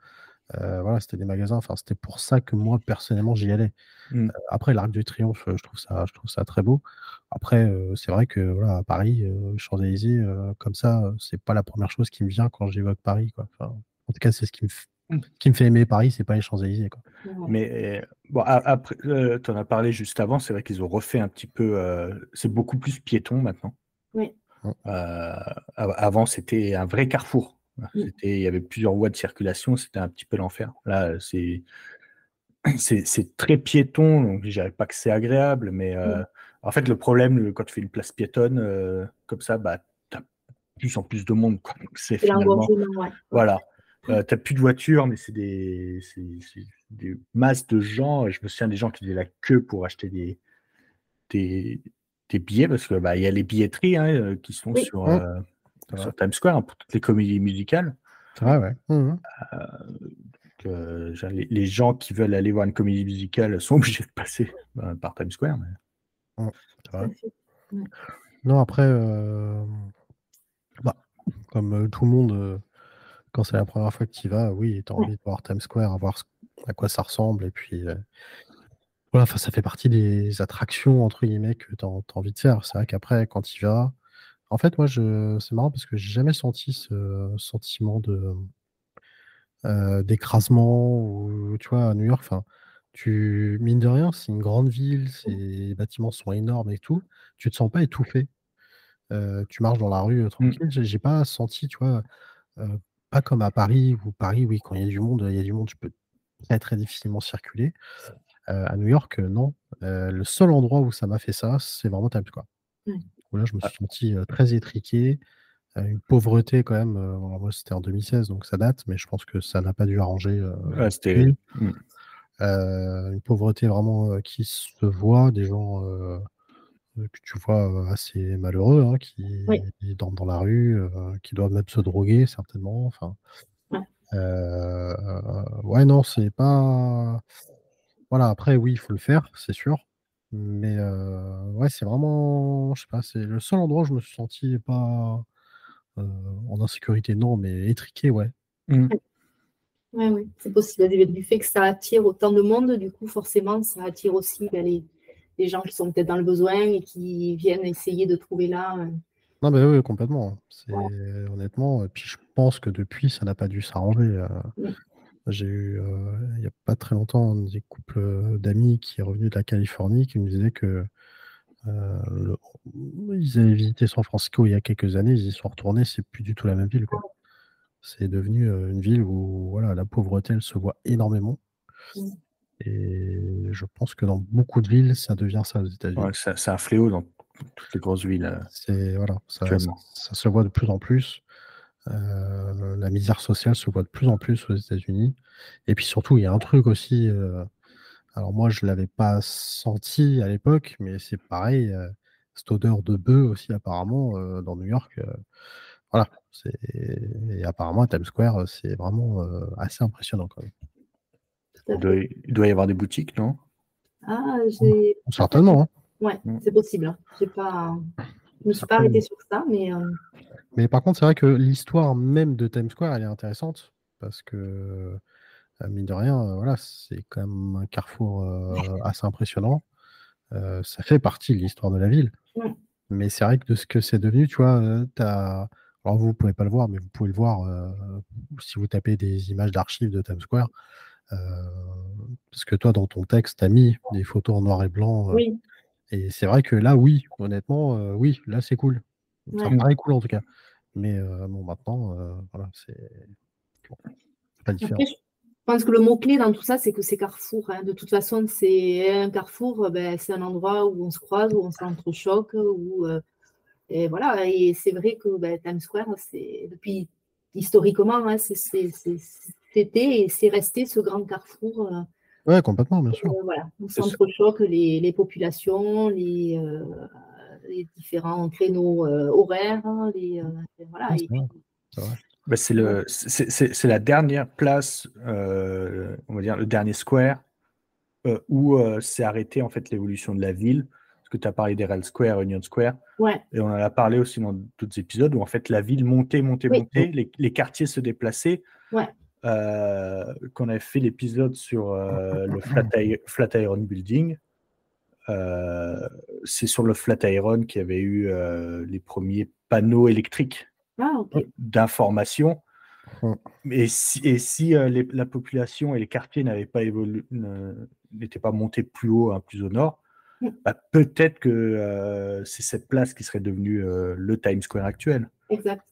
Euh, voilà, c'était des magasins. Enfin, c'était pour ça que moi personnellement j'y allais. Mmh. Euh, après, l'Arc du Triomphe, je trouve ça, je trouve ça très beau. Après, euh, c'est vrai que voilà, à Paris, Champs Élysées, comme ça, c'est pas la première chose qui me vient quand j'évoque Paris. Quoi. en tout cas, c'est ce qui me, mmh. qui me fait aimer Paris, c'est pas les Champs Élysées. Quoi. Mais bon, après, tu en as parlé juste avant. C'est vrai qu'ils ont refait un petit peu. c'est beaucoup plus piéton maintenant. Oui. avant, c'était un vrai carrefour. Mmh. Il y avait plusieurs voies de circulation, c'était un petit peu l'enfer. Là, c'est (clears throat) c'est très piéton, donc je dirais pas que c'est agréable, mais euh, En fait, le problème, quand tu fais une place piétonne comme ça, bah, tu as plus en plus de monde. C'est finalement... Voilà. tu n'as plus de voitures, mais c'est des, des masses de gens. Je me souviens des gens qui faisaient la queue pour acheter des, des, billets, parce qu'il bah, y a les billetteries hein, qui sont sur, sur Times Square hein, pour toutes les comédies musicales. Ouais. Mmh euh, les, gens qui veulent aller voir une comédie musicale sont (laughs) obligés de passer euh, par Times Square. Mais... Non, après, euh, bah, comme tout le monde, quand c'est la première fois que tu y vas, oui, tu as envie de voir Times Square, à voir à quoi ça ressemble. Et puis, voilà, ça fait partie des attractions, entre guillemets, que tu as, envie de faire. C'est vrai qu'après, quand tu y vas, en fait, moi, je... c'est marrant parce que j'ai jamais senti ce sentiment de euh, d'écrasement ou tu vois, à New York, enfin, tu mine de rien, c'est une grande ville, les bâtiments sont énormes et tout, tu te sens pas étouffé. Euh, tu marches dans la rue, euh, mmh. tranquille. J'ai pas senti, tu vois, pas comme à Paris où Paris, oui, quand il y a du monde, il y a du monde, tu peux très, très difficilement circuler. À New York, non. le seul endroit où ça m'a fait ça, c'est vraiment Times Square. Mmh. Où là, je me suis senti, très étriqué une pauvreté quand même. moi, c'était en 2016, donc ça date, mais je pense que ça n'a pas dû arranger. Mmh. une pauvreté vraiment qui se voit, des gens que tu vois assez malheureux, hein, qui dorment dans la rue, qui doivent même se droguer certainement. Enfin, ouais, non, c'est pas. Voilà, après, oui, il faut le faire, c'est sûr. Mais ouais, c'est vraiment, je sais pas, c'est le seul endroit où je me suis senti pas euh, en insécurité, non, mais étriqué, ouais. Mmh. Oui, oui, c'est possible. Du fait que ça attire autant de monde, du coup, forcément, ça attire aussi ben, les, gens qui sont peut-être dans le besoin et qui viennent essayer de trouver là. Euh. Non, mais oui, complètement. C'est honnêtement. Et puis je pense que depuis, ça n'a pas dû s'arranger. Euh. J'ai eu, il n'y a pas très longtemps, des couples d'amis qui est revenu de la Californie qui me disaient que euh, ils avaient visité San Francisco il y a quelques années, ils y sont retournés, c'est plus du tout la même ville. C'est devenu euh, une ville où voilà, la pauvreté elle se voit énormément. Et je pense que dans beaucoup de villes, ça devient ça aux États-Unis. c'est un fléau dans toutes les grosses villes. Euh, c'est voilà, ça, se voit de plus en plus. La misère sociale se voit de plus en plus aux États-Unis. Et puis surtout, il y a un truc aussi. Alors moi, je ne l'avais pas senti à l'époque, mais c'est pareil, euh, cette odeur de bœuf aussi apparemment euh, dans New York. Euh, voilà, et apparemment à Times Square, c'est vraiment assez impressionnant quand même. Il doit, y avoir des boutiques, non? Ah, j'ai. Certainement. Hein. Ouais, mmh. c'est possible. Hein. Pas... Je ne me suis pas arrêté sur ça, mais. Mais par contre, c'est vrai que l'histoire même de Times Square, elle est intéressante parce que euh, mine de rien, euh, voilà, c'est quand même un carrefour euh, assez impressionnant. ça fait partie de l'histoire de la ville. Mais c'est vrai que de ce que c'est devenu, tu vois, as... alors vous ne pouvez pas le voir, mais vous pouvez le voir si vous tapez des images d'archives de Times Square. parce que toi, dans ton texte, tu as mis des photos en noir et blanc. Et c'est vrai que là, oui, honnêtement, oui, là, c'est cool. Ça me paraît cool en tout cas. Mais bon, maintenant, voilà, c'est pas différent. Je pense que le mot-clé dans tout ça, c'est que c'est carrefour. Hein. De toute façon, c'est un carrefour, ben, c'est un endroit où on se croise, où on s'entrechoque, où euh, et voilà. Et c'est vrai que ben, Times Square, c'est depuis historiquement, hein, c'était et c'est resté ce grand carrefour. Euh, oui, complètement, bien sûr. Euh, voilà, on s'entrechoque les, les, populations, les, les, différents créneaux horaires, les, voilà. C'est le, c'est la dernière place, euh, on va dire le dernier square, euh, où euh, s'est arrêté en fait l'évolution de la ville. Parce que tu as parlé des Rail Square, Union Square. Ouais. Et on en a parlé aussi dans d'autres épisodes où en fait la ville montait, montait, montait, les, les, quartiers se déplaçaient. Ouais. Qu'on avait fait l'épisode sur le Flatiron (laughs) Building. c'est sur le Flatiron qu'il y avait eu les premiers panneaux électriques ah, d'information. Et si, et si euh, la population et les quartiers n'avaient pas évolué, n'étaient pas montés plus haut, hein, plus au nord, mm. bah, peut-être que euh, c'est cette place qui serait devenue euh, le Times Square actuel. Exact.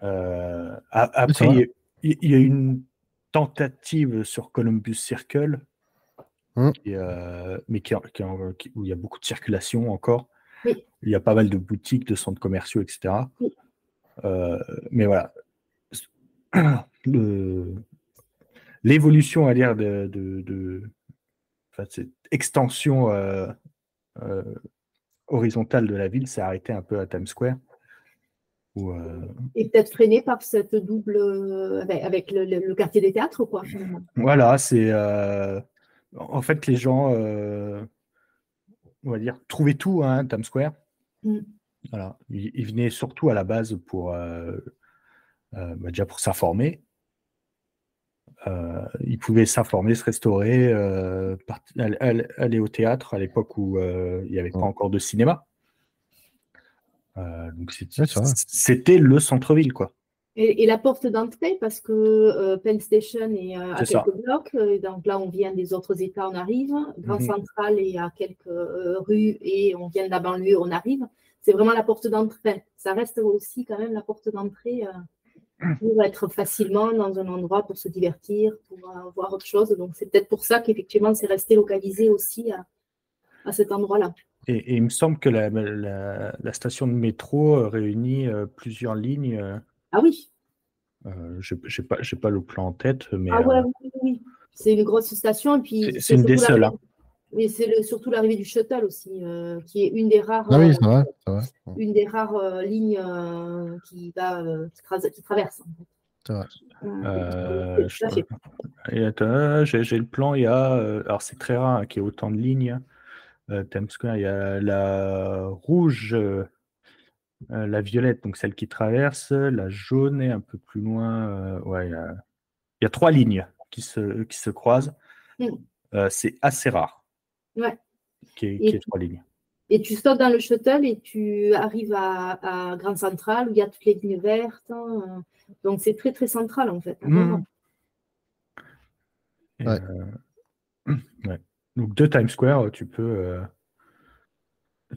après, il y, a une tentative sur Columbus Circle, mm. mais qui, où il y a beaucoup de circulation encore. Il y a pas mal de boutiques, de centres commerciaux, etc. mais voilà. (clears throat) L'évolution, à dire, de, de, cette extension horizontale de la ville s'est arrêtée un peu à Times Square. Euh, Et peut-être freiné par cette double. Euh, avec, le, quartier des théâtres, quoi, finalement. Voilà, c'est. Euh, en fait, les gens, on va dire, trouvaient tout à hein, Times Square. Mm. Voilà. Ils, venaient surtout à la base pour. Bah, déjà pour s'informer. ils pouvaient s'informer, se restaurer, aller, au théâtre à l'époque où il n'y avait pas encore de cinéma. Euh, donc c'était le centre-ville, quoi. Et, la porte d'entrée, parce que euh, Penn Station est à quelques blocs, euh, donc là on vient des autres États, on arrive. Grand mhm. Central est à quelques rues et on vient de la banlieue, on arrive. C'est vraiment la porte d'entrée. Ça reste aussi quand même la porte d'entrée pour être facilement dans un endroit pour se divertir, pour voir autre chose. Donc c'est peut-être pour ça qu'effectivement c'est resté localisé aussi à cet endroit-là. Et, il me semble que la, la, station de métro euh, réunit euh, plusieurs lignes. Euh, ah oui. je n'ai pas, pas le plan en tête, mais. Ah ouais, oui, oui. C'est une grosse station. puis c'est une des seules. Hein. Mais c'est surtout l'arrivée du shuttle aussi, qui est une des rares, ah oui, vrai, vrai. une des rares lignes qui, va, qui, traverse. C'est vrai. J'ai le plan, il y a, alors c'est très rare hein, qu'il y ait autant de lignes. Euh, Times Square, il y a la rouge, euh, euh, la violette, donc celle qui traverse, la jaune est un peu plus loin. ouais, il y, a, trois lignes qui se, qui se croisent. Mm. c'est assez rare. Ouais. Qui est, trois lignes. Et tu sautes dans le shuttle et tu arrives à, Grand Central où il y a toutes les lignes vertes. Hein, donc c'est très très central en fait. Mm. ouais. (clears throat) ouais. Donc de Times Square, tu peux, euh,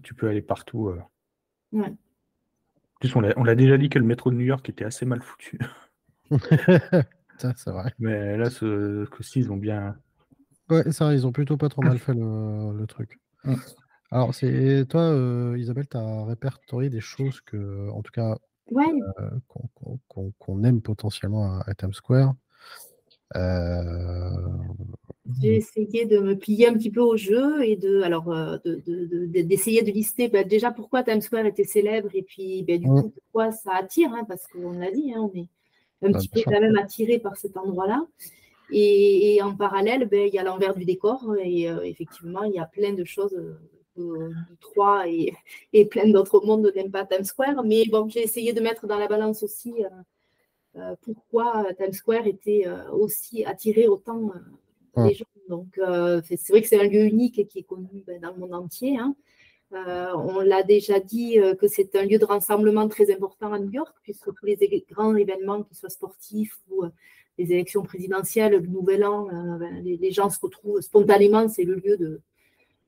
tu peux aller partout. Euh. Ouais. En plus, on l'a déjà dit que le métro de New York était assez mal foutu. (laughs) ça, c'est vrai. Mais là, ce coup-ci, ils ont bien. Ouais, ça, ils ont plutôt pas trop mal fait le, truc. Alors, c'est toi, euh, Isabelle, tu as répertorié des choses que, en tout cas, qu'on aime potentiellement à, Times Square. J'ai essayé de me plier un petit peu au jeu et de, alors, euh, d'essayer de, lister bah, déjà pourquoi Times Square était célèbre et puis bah, du mm. coup pourquoi ça attire, hein, parce qu'on l'a dit, hein, on est un petit peu quand même attiré par cet endroit-là. Et, en parallèle, il y a l'envers du décor et euh, effectivement, il y a plein de choses. Euh, du 3 et, et plein d'autres mondes n'aiment pas Times Square. Mais bon, j'ai essayé de mettre dans la balance aussi pourquoi Times Square était aussi attiré autant donc, euh, c'est vrai que c'est un lieu unique et qui est connu ben, dans le monde entier. Hein. Euh, on l'a déjà dit euh, que c'est un lieu de rassemblement très important à New York, puisque tous les grands événements, qu'ils soient sportifs ou les élections présidentielles, le Nouvel An, ben, les, gens se retrouvent spontanément, c'est le lieu de,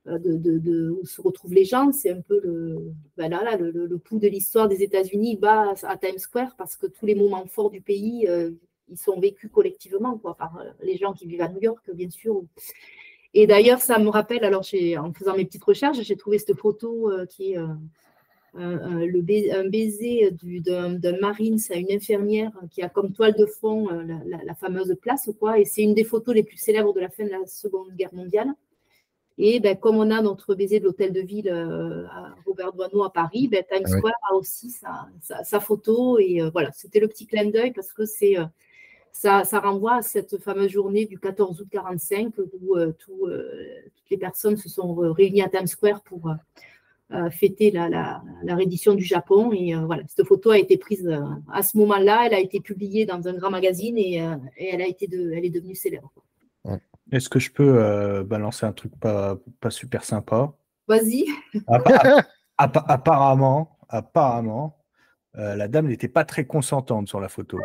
de, où se retrouvent les gens. C'est un peu le, ben pouls de l'histoire des États-Unis va à Times Square parce que tous les moments forts du pays ils sont vécus collectivement quoi, par euh, les gens qui vivent à New York, bien sûr. Et d'ailleurs, ça me rappelle, alors en faisant mes petites recherches, j'ai trouvé cette photo euh, qui est euh, un baiser d'un Marines à une infirmière qui a comme toile de fond la, fameuse place, quoi. Et c'est une des photos les plus célèbres de la fin de la Seconde Guerre mondiale. Et ben, comme on a notre baiser de l'hôtel de ville à Robert Doisneau à Paris, ben, Times Square a aussi sa, sa photo. Et voilà, c'était le petit clin d'œil parce que c'est ça, renvoie à cette fameuse journée du 14 août 45 où euh, euh, toutes les personnes se sont réunies à Times Square pour euh, fêter la, reddition du Japon. Et voilà, cette photo a été prise à ce moment-là. Elle a été publiée dans un grand magazine et, elle, a été elle est devenue célèbre. Est-ce que je peux balancer un truc pas, pas super sympa? Vas-y. (laughs) apparemment, apparemment la dame n'était pas très consentante sur la photo.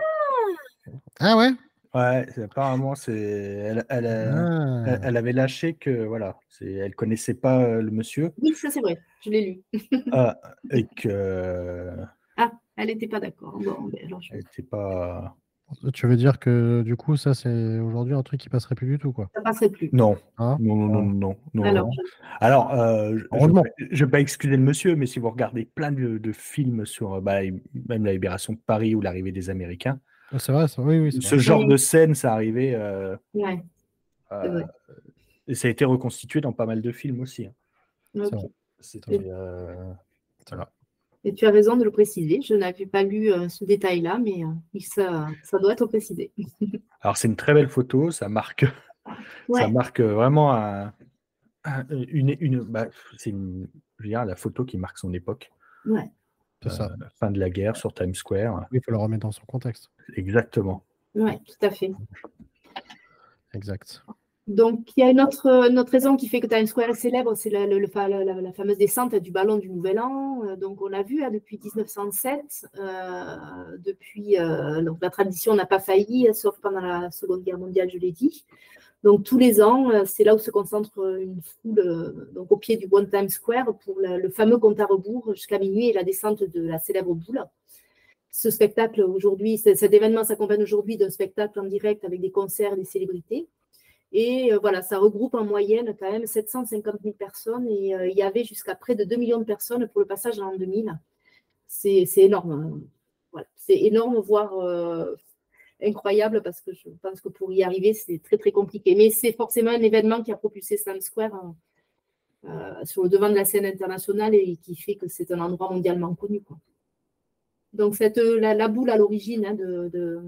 Ah ouais? Ouais, apparemment, c'est elle, elle, ah. elle, avait lâché que voilà, c'est elle connaissait pas euh, le monsieur. Oui, ça c'est vrai, je l'ai lu. (laughs) ah, et que ah, elle n'était pas d'accord. Bon, ben, alors je... Elle n'était pas. Tu veux dire que du coup, ça, c'est aujourd'hui un truc qui passerait plus du tout, quoi? Ça passerait plus. Non. Hein? Non, non, non, non, non, Alors, non. Alors, euh, je- ne vais pas excuser le monsieur, mais si vous regardez plein de, de films sur euh, bah, même la libération de Paris ou l'arrivée des Américains, Ah, C'est vrai, ça, oui, oui. c'est ce vrai. genre Oui. de scène, ça arrivait. euh, ouais, euh, vrai. et ça a été reconstitué dans pas mal de films aussi. hein. euh, voilà. Et tu as raison de le préciser. Je n'avais pas lu euh, ce détail-là, mais euh, ça, ça doit être précisé. (laughs) Alors, c'est une très belle photo, ça marque, Ouais. ça marque vraiment un- un- une, une, bah, c'est la photo qui marque son époque. Ouais. C'est ça. Euh, fin de la guerre sur Times Square. Il faut le remettre dans son contexte. Exactement. Ouais, tout à fait. Exact. Donc, il y a une autre, raison qui fait que Times Square est célèbre, c'est la, fameuse descente du ballon du Nouvel An. Euh, Donc, on l'a vu hein, depuis 1907. euh, depuis, euh, donc la tradition n'a pas failli, sauf pendant la Seconde Guerre mondiale, je l'ai dit. Donc, tous les ans, c'est là où se concentre une foule, donc au pied du One Times Square, pour le, fameux compte à rebours jusqu'à minuit et la descente de la célèbre boule. Ce spectacle aujourd'hui, cet événement s'accompagne aujourd'hui d'un spectacle en direct avec des concerts des célébrités. Et euh, voilà, ça regroupe en moyenne quand même 750 000 personnes et euh, il y avait jusqu'à près de 2 millions de personnes pour le passage en l'an 2000. C'est énorme. hein. Voilà. C'est énorme, voire euh, incroyable parce que je pense que pour y arriver, c'est très très compliqué. Mais c'est forcément un événement qui a propulsé Times Square sur le devant de la scène internationale et qui fait que c'est un endroit mondialement connu. Donc cette, la, boule à l'origine hein, de-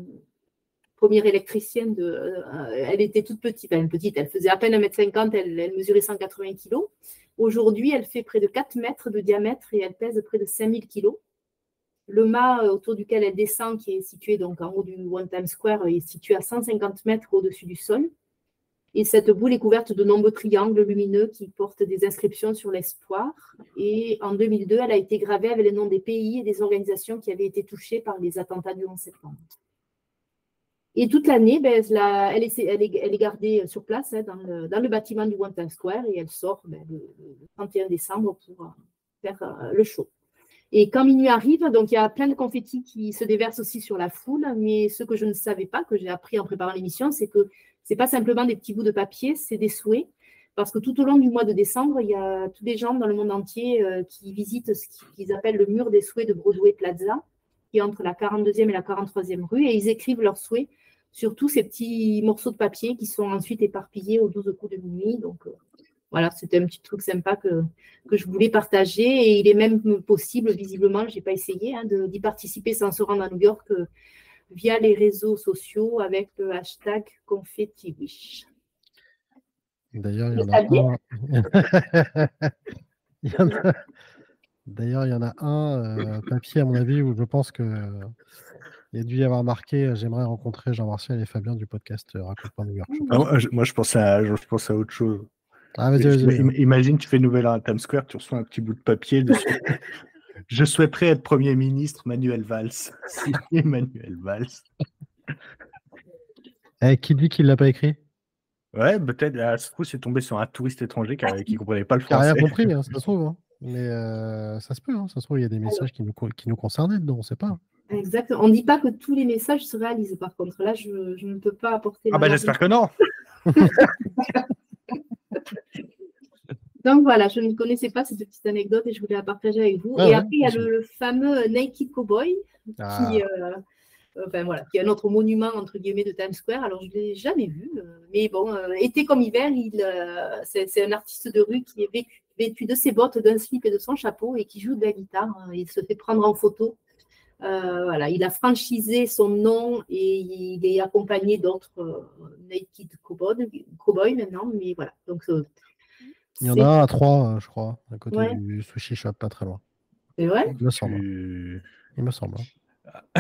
première électricienne, euh, elle était toute petite, petite, elle faisait à peine 1m50, elle, elle mesurait 180 kg. Aujourd'hui, elle fait près de 4 mètres de diamètre et elle pèse près de 5000 kg. Le mât euh, autour duquel elle descend, qui est situé donc en haut du One Time Square, est situé à 150 mètres au-dessus du sol. Et cette boule est couverte de nombreux triangles lumineux qui portent des inscriptions sur l'espoir. Et en 2002, elle a été gravée avec les noms des pays et des organisations qui avaient été touchés par les attentats du 11 septembre. Et toute l'année, ben, elle, est, gardée sur place hein, dans, le, bâtiment du One Time Square et elle sort ben, le, le 31 décembre pour euh, faire euh, le show. Et quand minuit arrive, donc il y a plein de confettis qui se déversent aussi sur la foule, mais ce que je ne savais pas, que j'ai appris en préparant l'émission, c'est que ce n'est pas simplement des petits bouts de papier, c'est des souhaits. Parce que tout au long du mois de décembre, il y a tous les gens dans le monde entier euh, qui visitent ce qu'ils appellent le mur des souhaits de Broadway Plaza, qui est entre la 42e et la 43e rue, et ils écrivent leurs souhaits sur tous ces petits morceaux de papier qui sont ensuite éparpillés aux 12 coups de minuit. Donc euh, voilà, c'était un petit truc sympa que, que je voulais partager. Et il est même possible, visiblement, je n'ai pas essayé, hein, d'y participer sans se rendre à New York euh, via les réseaux sociaux avec le hashtag ConfettiWish. D'ailleurs, il y en a un. (laughs) D'ailleurs, il y en a un euh, papier, à mon avis, où je pense que il y a dû y avoir marqué euh, J'aimerais rencontrer Jean-Martial et Fabien du podcast euh, Raconte-moi New York. Ah, moi, je, moi, je pense à, je à autre chose. Ah, vas-y, vas-y. vas-y. Im- Imagine, tu fais Nouvelle à Times Square, tu reçois un petit bout de papier dessus. (laughs) je souhaiterais être Premier ministre Manuel Valls. (laughs) Signé Manuel Valls. Eh, qui dit qu'il l'a pas écrit? Ouais, peut-être. ah, Ça se trouve, c'est tombé sur un touriste étranger qui ne comprenait pas le Qui a rien français. compris, hein, ça se (laughs) trouve. hein. Mais euh, ça se peut, hein, ça se trouve, il y a des messages qui nous, qui nous concernaient dedans, on ne sait pas. Exactement. On ne dit pas que tous les messages se réalisent, par contre. Là, je, je ne peux pas apporter. Ah bah ma- j'espère que non. (laughs) Donc voilà, je ne connaissais pas cette petite anecdote et je voulais la partager avec vous. Ah et ouais, après, il y a le, le fameux Naked Cowboy, Ah, qui, euh, enfin, voilà, qui est un autre monument entre guillemets de Times Square. Alors je ne l'ai jamais vu, euh, mais bon, euh, été comme hiver, il, euh, c'est, c'est un artiste de rue qui est vêtu de ses bottes, d'un slip et de son chapeau et qui joue de la guitare. hein. il se fait prendre en photo. Euh, voilà, il a franchisé son nom et il est accompagné d'autres euh, Naked Cowboy, Cowboy maintenant, mais voilà. Donc euh, il y en a un à trois, euh, je crois, à côté Ouais. du sushi shop, pas très loin. c'est vrai? Il me semble. Tu- Il me semble. (laughs)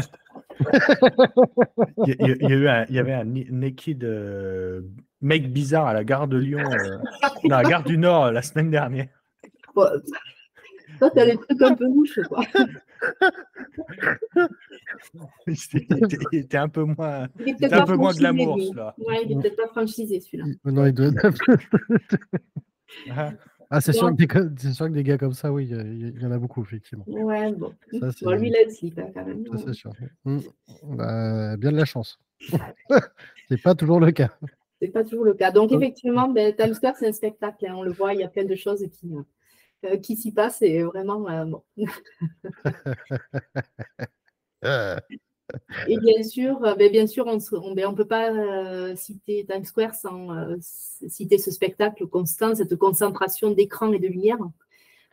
Il y, a- il y a eu un- il y avait un naked euh, mec bizarre à la gare de Lyon, euh, non, à la gare du Nord la semaine dernière. Toi, tu as des trucs un peu louches, quoi. (laughs) Il était, il était- il était un peu moins, Il était un peu moins de franchisé, l'amour, lui. cela. Ouais, il est peut-être pas franchisé, celui-là. Il- Non, il doit être- Ah, Ah, c'est sûr, que des, co- c'est sûr que des gars comme ça, oui, il y, en a beaucoup, effectivement. Ouais, bon. Ça, c'est Bon, lui, il hein, quand même. ça, c'est sûr. Mm. Bah, bien de la chance. (laughs) c'est pas toujours le cas. C'est pas toujours le cas. Donc, effectivement, ben, Times Square, c'est un spectacle. hein, on le voit, il y a plein de choses qui, euh, qui s'y passent. Et vraiment, euh, bon. Et (laughs) bien sûr, euh, ben, bien sûr, on ne ben, peut pas euh, citer Times Square sans euh, citer ce spectacle constant, cette concentration d'écran et de lumière.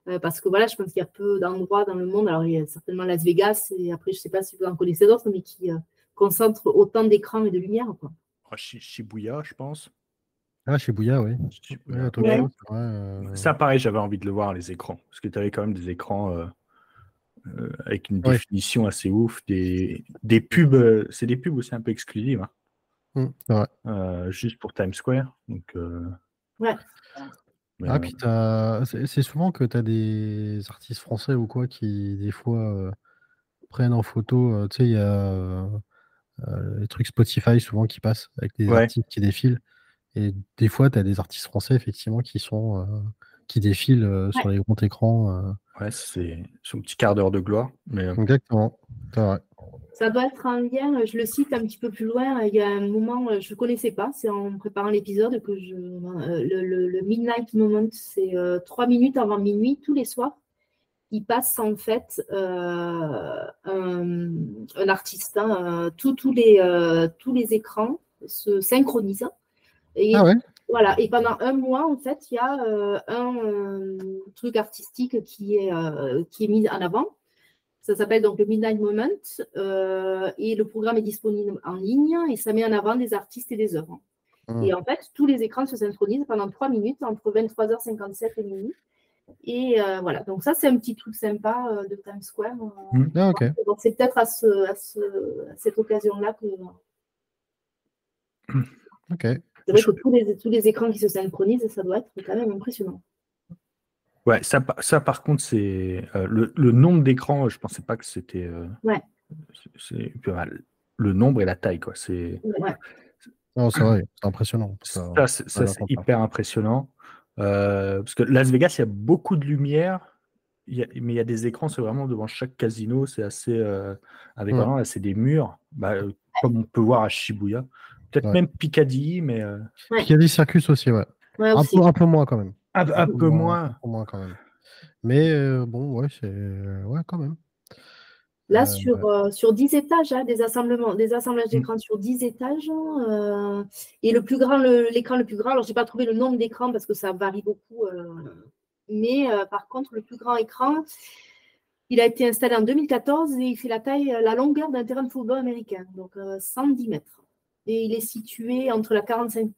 Euh, parce que voilà, je pense qu'il y a peu d'endroits dans le monde. Alors, il y a certainement Las Vegas, et après, je ne sais pas si vous en connaissez d'autres, mais qui euh, concentrent autant d'écran et de lumière. Quoi. Shi- Shibuya, je pense. Ah, chez Bouya, oui. Ouais, Ouais. c'est euh, Ça, pareil, j'avais envie de le voir, les écrans. Parce que tu avais quand même des écrans euh, euh, avec une Ouais. définition assez ouf. Des, des pubs, euh, c'est des pubs aussi un peu exclusives, hein, mm, c'est euh, juste pour Times Square. Donc, euh, Ouais. mais, Ah, euh, puis t'as- c'est c'est souvent que tu as des artistes français ou quoi qui, des fois, euh, prennent en photo. euh, tu sais, il y a les trucs Spotify souvent qui passent avec des Ouais. artistes qui défilent. Et des fois, tu as des artistes français, effectivement, qui sont euh, qui défilent euh, sur les grands écrans. euh. ouais, c'est son petit quart d'heure de gloire. Mais Exactement. Vrai. Ça doit être un lien, je le cite un petit peu plus loin. Il y a un moment, je ne connaissais pas, c'est en préparant l'épisode que je. euh, le, le- le Midnight Moment, c'est euh, trois minutes avant minuit, tous les soirs. Il passe en fait euh, un, un artiste. hein, tous- les, euh, tous les écrans se synchronisent. Et Ah ouais? voilà, et pendant un mois, en fait, il y a euh, un euh, truc artistique qui est, euh, qui est mis en avant. Ça s'appelle donc le Midnight Moment et le programme est disponible en ligne et ça met en avant des artistes et des œuvres. Mm. Et en fait, tous les écrans se synchronisent pendant trois minutes entre 23h57 et minuit. Et euh, voilà, donc ça, c'est un petit truc sympa euh, de Times Square. euh, Mm. Ah, donc, c'est peut-être à, ce, à, ce- à cette occasion-là que Ok. C'est vrai que tous les, tous les écrans qui se synchronisent, ça doit être quand même impressionnant. ouais, ça, pa- ça par contre, c'est euh, le, le nombre d'écrans. Je pensais pas que c'était. euh, Ouais. c'est- c'est pas mal. Le nombre et la taille, quoi. C'est Ouais. Non, c'est vrai, c'est impressionnant. Ça- ça, c'est hyper impressionnant. Euh, parce que Las Vegas, il y a beaucoup de lumière, il y a- mais il y a des écrans, c'est vraiment devant chaque casino, c'est assez. euh, avec Ouais. vraiment, là, c'est des murs, bah, comme on peut voir à Shibuya. Peut-être Ouais. même Piccadilly, mais euh, Ouais. Circus aussi, ouais. Ouais, Un aussi. peu, un peu moins quand même. un, un peu moins. Un peu moins quand même. Mais euh, bon, ouais, c'est. Ouais, quand même. Là, Euh, sur, euh, sur 10 étages, hein, des, assemblements, des assemblages Mm. d'écrans sur 10 étages. euh, et le plus grand, le- l'écran le, plus grand, alors je n'ai pas trouvé le nombre d'écrans parce que ça varie beaucoup. euh, mais euh, par contre, le plus grand écran, il a été installé en 2014 et il fait la taille, euh, la longueur d'un terrain de football américain, donc euh, 110 mètres. Et il est situé entre la 45e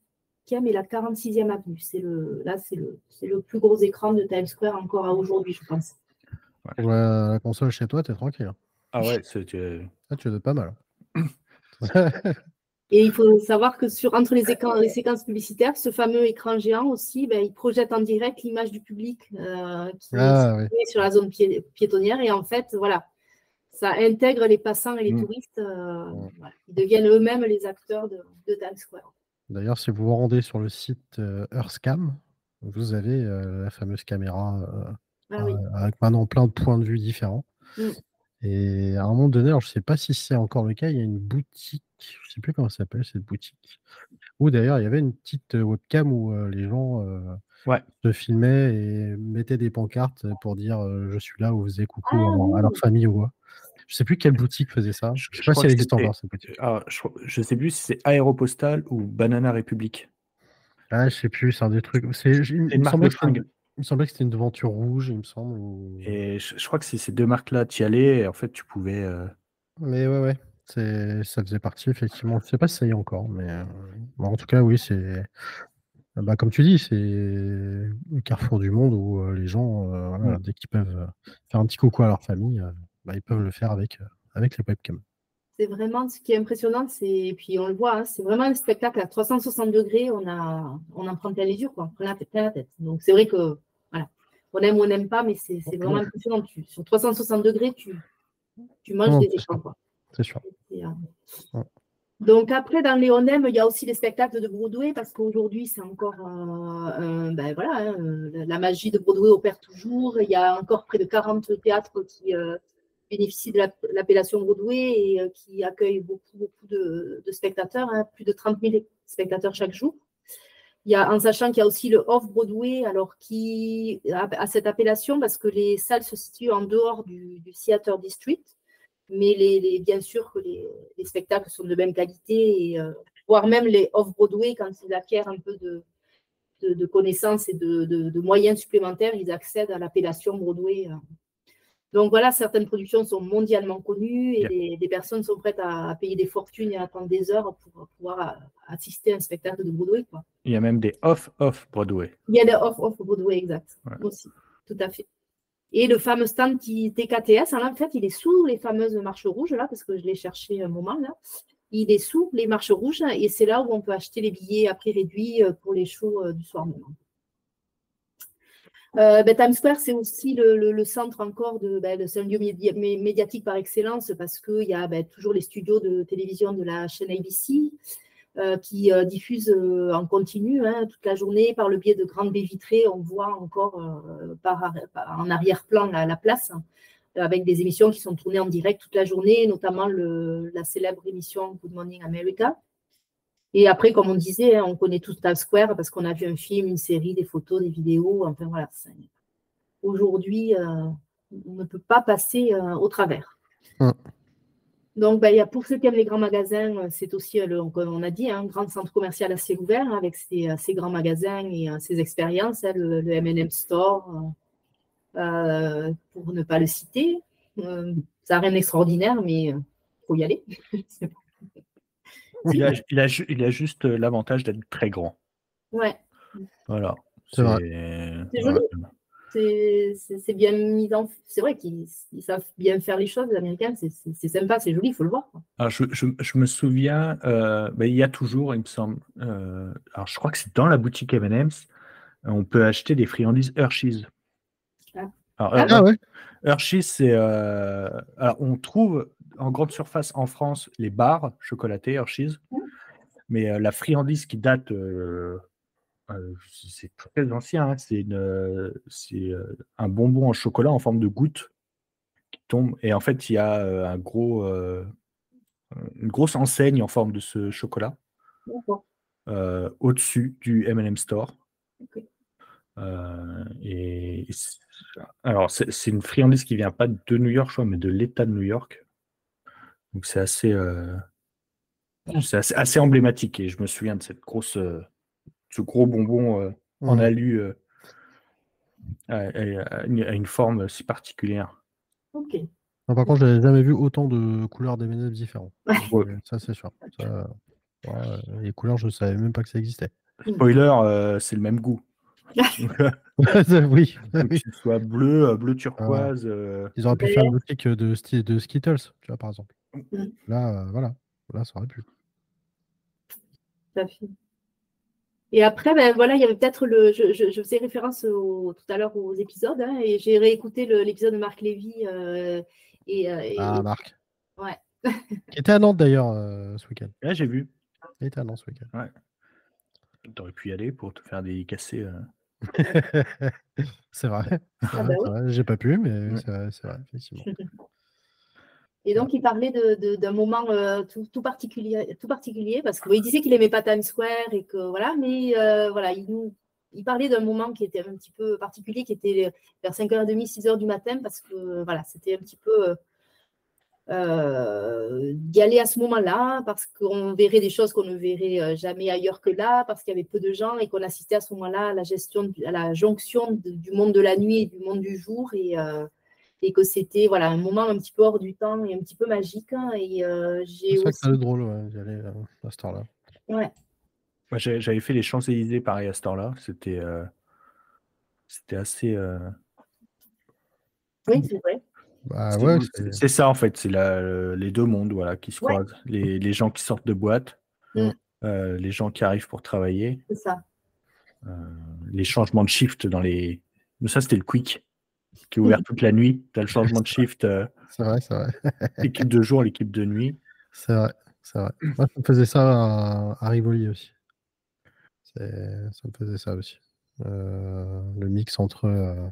et la 46e avenue. C'est le, là, c'est le, c'est le plus gros écran de Times Square encore à aujourd'hui, je pense. Pour la, la console chez toi, t'es tranquille. Ah ouais, c'est. tu être pas mal. Et il faut savoir que sur, entre les, écrans, les séquences publicitaires, ce fameux écran géant aussi, ben, il projette en direct l'image du public euh, qui Ah, est oui. situé sur la zone pié- piétonnière. Et en fait, voilà, ça intègre les passants et les Mm. touristes. euh, Mm. voilà. Ils deviennent eux-mêmes les acteurs de, de Times Square. D'ailleurs, si vous vous rendez sur le site euh, Earthcam, vous avez euh, la fameuse caméra euh, Ah oui. avec maintenant plein de points de vue différents. Mm. Et à un moment donné, alors je ne sais pas si c'est encore le cas, il y a une boutique, je ne sais plus comment ça s'appelle cette boutique, où d'ailleurs il y avait une petite webcam où euh, les gens euh, Ouais. se filmaient et mettaient des pancartes pour dire euh, je suis là ou vous faisiez coucou Ah à, leur- à leur famille ou quoi. Je sais plus quelle boutique faisait ça. Je- Je sais pas si elle existe encore cette boutique. ah, je, je sais plus si c'est Aéropostal ou Banana République. Ah, je sais plus, c'est un des trucs. C'est, il, me marque semblait de que c'était une- fringues. il me semblait que c'était une devanture rouge, il me semble. ou- Et je, je crois que c'est ces deux marques-là, tu y allais et en fait tu pouvais. euh, Mais ouais, ouais, ça faisait partie, effectivement. Je sais pas si ça y est encore, mais euh, bon, en tout cas, oui, c'est. Bah, comme tu dis, c'est le carrefour du monde où euh, les gens, euh, voilà, Mm. dès qu'ils peuvent euh, faire un petit coucou à leur famille, euh, bah, ils peuvent le faire avec, euh, avec les webcams. C'est vraiment ce qui est impressionnant, c'est et puis on le voit, hein, c'est vraiment un spectacle à 360 degrés. On a, on en prend plein les yeux, quoi, on prend la plein la tête. Donc c'est vrai que voilà, on aime ou on n'aime pas, mais c'est c'est vraiment impressionnant. Tu, sur 360 degrés, tu, tu manges Non, des écrans. C'est sûr. Et, euh, Ouais. Donc après, dans les Onem, il y a aussi les spectacles de Broadway parce qu'aujourd'hui, c'est encore euh, ben voilà, hein, la magie de Broadway opère toujours. Il y a encore près de 40 théâtres qui bénéficient de l'appellation Broadway et euh, qui accueillent beaucoup, beaucoup de, spectateurs, hein, plus de 30 000 spectateurs chaque jour. Il y a, en sachant qu'il y a aussi le Off-Broadway, alors qui a, cette appellation parce que les salles se situent en dehors du, du Theater District mais bien sûr que les, spectacles sont de même qualité, et, euh, voire même les off-Broadway, quand ils acquièrent un peu de, de, connaissances et de, moyens supplémentaires, ils accèdent à l'appellation Broadway. Euh. Donc voilà, certaines productions sont mondialement connues et des personnes sont prêtes à, payer des fortunes et à attendre des heures pour pouvoir assister à un spectacle de Broadway. Quoi. Il y a même des off-off-Broadway. Il y a des off-off-Broadway, exact. Aussi, tout à fait. Et le fameux stand qui, TKTS, en fait, il est sous les fameuses marches rouges, là, parce que je l'ai cherché un moment, là. Il est sous les marches rouges et c'est là où on peut acheter les billets à prix réduit euh, pour les shows euh, du soir même. Euh, ben, Times Square, c'est aussi le, centre encore de, ben, c'est un lieu médiatique par excellence parce qu'il y a ben, toujours les studios de télévision de la chaîne ABC. Euh, qui euh, diffuse euh, en continu hein, toute la journée par le biais de grandes baies vitrées. On voit encore en arrière-plan la, place avec des émissions qui sont tournées en direct toute la journée, notamment la célèbre émission Good Morning America. Et après, comme on disait, hein, on connaît tout Times Square parce qu'on a vu un film, une série, des photos, des vidéos. Enfin voilà. Aujourd'hui, on ne peut pas passer au travers. Hum. Donc, ben, pour ceux qui aiment les grands magasins, euh, c'est aussi, euh, comme on a dit, un grand centre commercial à ciel ouvert hein, avec ses, euh, grands magasins et ses expériences, hein, le, MM Store, pour ne pas le citer. ça n'a rien d'extraordinaire, mais il faut y aller. (laughs) il, a, juste l'avantage d'être très grand. Ouais. Voilà. C'est joli c'est bien mis en. C'est vrai qu'ils savent bien faire les choses, les Américains. C'est sympa, c'est joli, il faut le voir. Alors, je, je, me souviens, euh, ben, il y a toujours, il me semble. Euh, alors, je crois que c'est dans la boutique M&M's. On peut acheter des friandises Hershey's. Ah, ah ouais. Hershey's, c'est. Euh, alors, on trouve en grande surface en France les barres chocolatées Hershey's. Mmh. Mais la friandise qui date euh, c'est très ancien. Hein, c'est euh, un bonbon en chocolat en forme de goutte qui tombe. Et en fait, il y a euh, un gros, une grosse enseigne en forme de ce chocolat au-dessus du M&M Store. et alors, c'est une friandise qui vient pas de New York, je crois, mais de l'État de New York. Donc, c'est assez, assez, assez, emblématique. Et je me souviens de cette grosse, ce gros bonbon euh, en mmh. alu euh, a, une forme si particulière. Ok. par contre, je n'avais jamais vu autant de couleurs d'M&M's différents. Ça, c'est sûr. les couleurs, je ne savais même pas que ça existait. Spoiler, euh, c'est le même goût. (laughs) (laughs) oui. Que ce soit bleu, bleu turquoise. Ils auraient pu faire une boutique de, de Skittles, tu vois, par exemple. Mmh. Là, voilà. Là, ça aurait pu. Fait. Et après, ben voilà, il y avait peut-être le. Je, faisais référence tout à l'heure aux épisodes, hein, et j'ai réécouté l'épisode de Marc Lévy. Euh, et, euh, ah, Marc. Ouais. (laughs) Qui était à Nantes d'ailleurs euh, ce week-end. Ouais, j'ai vu. Il était à Nantes ce week-end. Ouais. T'aurais pu y aller pour te faire des cassés. (laughs) c'est vrai. Ah bah j'ai pas pu, mais c'est vrai, effectivement. (laughs) Et donc, il parlait d'un moment euh, tout, particulier, tout particulier, parce qu'il disait qu'il n'aimait pas Times Square et que voilà, mais euh, voilà, il, nous, il parlait d'un moment qui était un petit peu particulier, qui était vers 5h30, 6h du matin, parce que voilà, c'était un petit peu euh, d'y aller à ce moment-là, parce qu'on verrait des choses qu'on ne verrait jamais ailleurs que là, parce qu'il y avait peu de gens et qu'on assistait à ce moment-là à la gestion, à la jonction du monde de la nuit et du monde du jour. Et et que c'était voilà, un moment un petit peu hors du temps et un petit peu magique. Hein, et euh, j'ai aussi... C'est drôle ouais, d'y aller euh, à ce temps-là. Ouais. Moi, j'avais fait les Champs-Élysées pareil à ce temps-là. C'était euh, c'était assez. Oui, c'est vrai. Bah, ouais, c'est ça en fait, c'est les deux mondes voilà, qui se croisent. Les, les, gens qui sortent de boîte, mm. les gens qui arrivent pour travailler. C'est ça. les changements de shift dans les. Mais ça, c'était le quick qui est ouvert toute la nuit. Tu as le (laughs) changement de shift. Euh, c'est vrai, c'est vrai. (laughs) l'équipe de jour, l'équipe de nuit. C'est vrai. C'est vrai. Moi, ça me faisait ça à, à Rivoli aussi. C'est- Ça me faisait ça aussi. Euh, le mix entre, euh,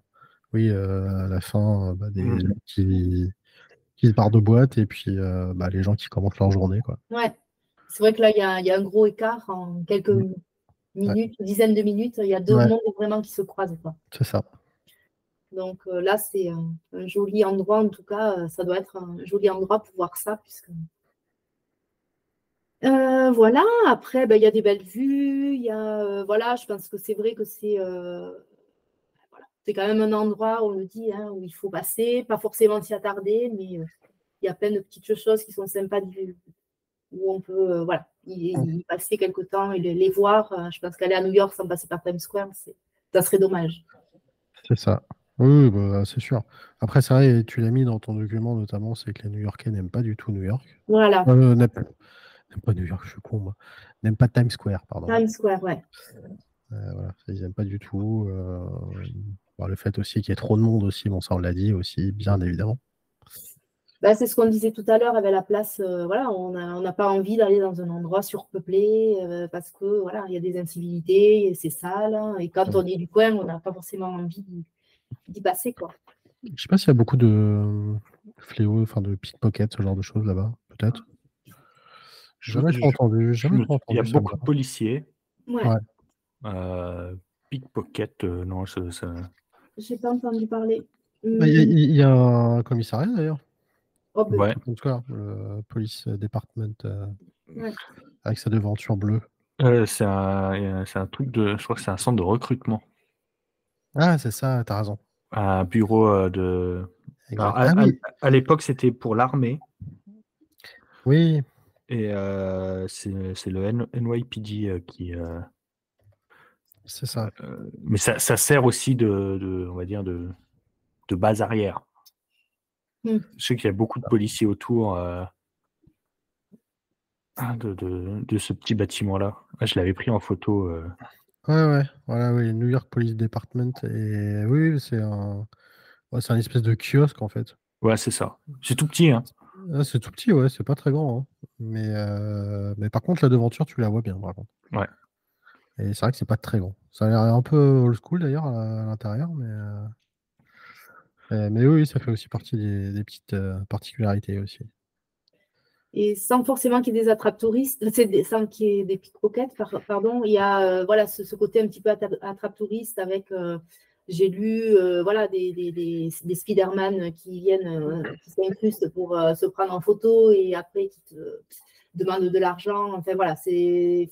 oui, euh, à la fin, euh, bah, des Mm. gens qui, qui se barrent de boîte et puis euh, bah, les gens qui commencent leur journée. Quoi. Ouais. C'est vrai que là, il y a, il y a un gros écart en quelques Mm. minutes, dizaines de minutes. Il y a deux Ouais. mondes vraiment qui se croisent. C'est ça. Donc euh, là, c'est un, un joli endroit. En tout cas, euh, ça doit être un joli endroit pour voir ça. Puisque... Euh, voilà, après, ben, il y a des belles vues. Il y a, voilà, je pense que c'est vrai que c'est c'est quand même un endroit, on le dit, hein, où il faut passer, pas forcément s'y attarder, mais euh, il y a plein de petites choses qui sont sympas du- où on peut euh, voilà, y, y passer quelque temps et les, les voir. Euh, je pense qu'aller à New York sans passer par Times Square, ça serait dommage. C'est ça. Oui, bah, c'est sûr. Après, c'est vrai, tu l'as mis dans ton document notamment, c'est que les New-Yorkais n'aiment pas du tout New York. Voilà, n'aiment pas New York, je suis con, moi. N'aiment pas Times Square, pardon. Times Square, ouais. Voilà, ils n'aiment pas du tout. Bon, le fait aussi qu'il y ait trop de monde aussi, bon, ça on l'a dit aussi, bien évidemment. Ben, c'est ce qu'on disait tout à l'heure avec la place. euh, voilà, on n'a on n'a pas envie d'aller dans un endroit surpeuplé euh, parce que voilà, il y a des incivilités, c'est sale. hein, et quand Ouais. on est du coin, on n'a pas forcément envie d'y- passer. Quoi. Je sais pas s'il y a beaucoup de fléaux, enfin de pickpockets, ce genre de choses là-bas, peut-être. Je- Jamais je- trop entendu, jamais trop Il y a entendu beaucoup de policiers. Ouais, Ouais. Euh, pickpocket, euh, non, ça, ça- j'ai pas entendu parler. Bah, Il y, a- Hum, il y a un commissariat d'ailleurs, oh, Ouais. comme ça, le police department euh, Ouais. avec sa devanture bleue. Euh, c'est un, c'est un truc de. Je crois que c'est un centre de recrutement. Ah, c'est ça, t'as raison. Un bureau euh, de. Exact. Alors, à Ah à- oui, à l'époque, c'était pour l'armée. oui, Et euh, c'est c'est le N- NYPD euh, qui. C'est ça. euh, mais ça, ça sert aussi de, de, on va dire, de, de base arrière. Hmm. Je sais qu'il y a beaucoup de policiers autour euh, ah, de, de, de ce petit bâtiment-là. Ah, je l'avais pris en photo. euh. Ouais, ouais, voilà, oui, New York Police Department. Et oui, c'est un, ouais, c'est un espèce de kiosque en fait. Ouais, c'est ça. C'est tout petit, hein. Ah, c'est tout petit, ouais, c'est pas très grand. hein. Mais, euh, mais par contre, la devanture, tu la vois bien, par contre. Ouais. Et c'est vrai que c'est pas très grand. Ça a l'air un peu old school d'ailleurs à, l'intérieur, mais, euh, euh, mais oui, ça fait aussi partie des, petites euh, particularités aussi. Et sans forcément qu'il y ait des attrapes touristes, des- sans qu'il y ait des pickpockets, par- pardon, il y a euh, voilà, ce, côté un petit peu attrape, touriste avec, euh, j'ai lu, euh, voilà, des, des, Spider-Man qui viennent, euh, qui s'incrustent pour euh, se prendre en photo et après qui demandent de l'argent. Enfin voilà, c'est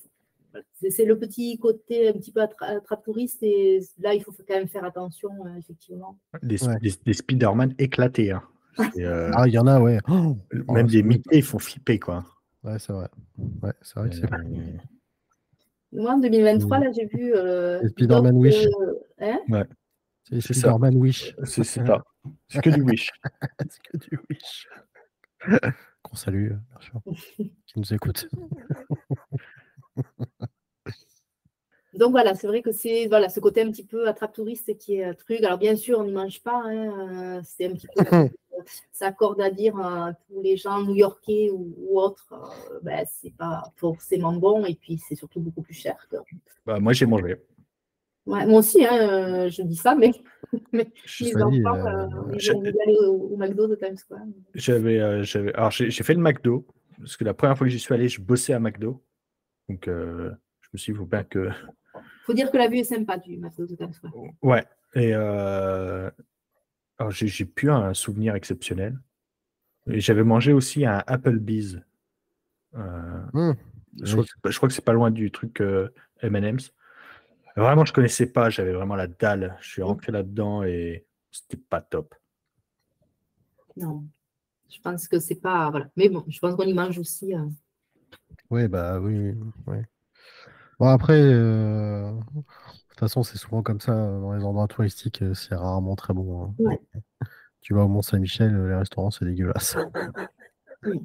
c'est c'est le petit côté un petit peu attra- attrape touriste et là, il faut quand même faire attention, euh, effectivement. Des, Ouais. des, des Spider-Man éclatés. hein. (laughs) Euh, Ah, il y en a, ouais. Oh, même oh, des c'est- Mickey, ils font flipper, quoi. Ouais, c'est vrai. Ouais, c'est vrai que c'est Euh, Moi, en 2023, Mm. là, j'ai vu. euh, Les Spider-Man Wish. euh, hein? C'est. Spider-Man Wish. c'est ça. C'est que du Wish. (laughs) c'est que du Wish. Qu'on salue, euh, bien sûr, qui nous écoute. (laughs) Donc voilà, c'est vrai que c'est voilà, ce côté un petit peu attrape touriste qui est un truc. Alors bien sûr, on n'y mange pas. hein, euh, c'est un petit peu. (laughs) ça accorde à dire euh, pour les gens new-yorkais ou, ou autres, euh, ben, c'est pas forcément bon et puis c'est surtout beaucoup plus cher. que- Bah, moi, j'ai mangé. Ouais, moi aussi, hein, euh, je dis ça, mais, (laughs) mais Je- les enfants, euh, euh, ils ont d'aller au, au McDo de Times Square. J'avais, euh, j'avais, alors j'ai j'ai fait le McDo parce que la première fois que j'y suis allé, je bossais à McDo. Donc, euh, je me suis dit, il faut bien que. faut dire que la vue est sympa du Times Square. Ouais. Et euh, alors, j'ai j'ai plus un souvenir exceptionnel. Et j'avais mangé aussi un Applebee's. Euh, Hum, je, crois que, je crois que c'est pas loin du truc euh, M&M's. Vraiment, je connaissais pas. J'avais vraiment la dalle. Je suis rentré là-dedans et c'était pas top. Non, je pense que c'est pas. Voilà. Mais bon, je pense qu'on y mange aussi. euh, Oui, bah oui. Bon, après, euh, de toute façon, c'est souvent comme ça. euh, Dans les endroits touristiques, euh, c'est rarement très bon. hein. Ouais. Tu vas au Mont-Saint-Michel, les restaurants, c'est dégueulasse. (laughs) Oui.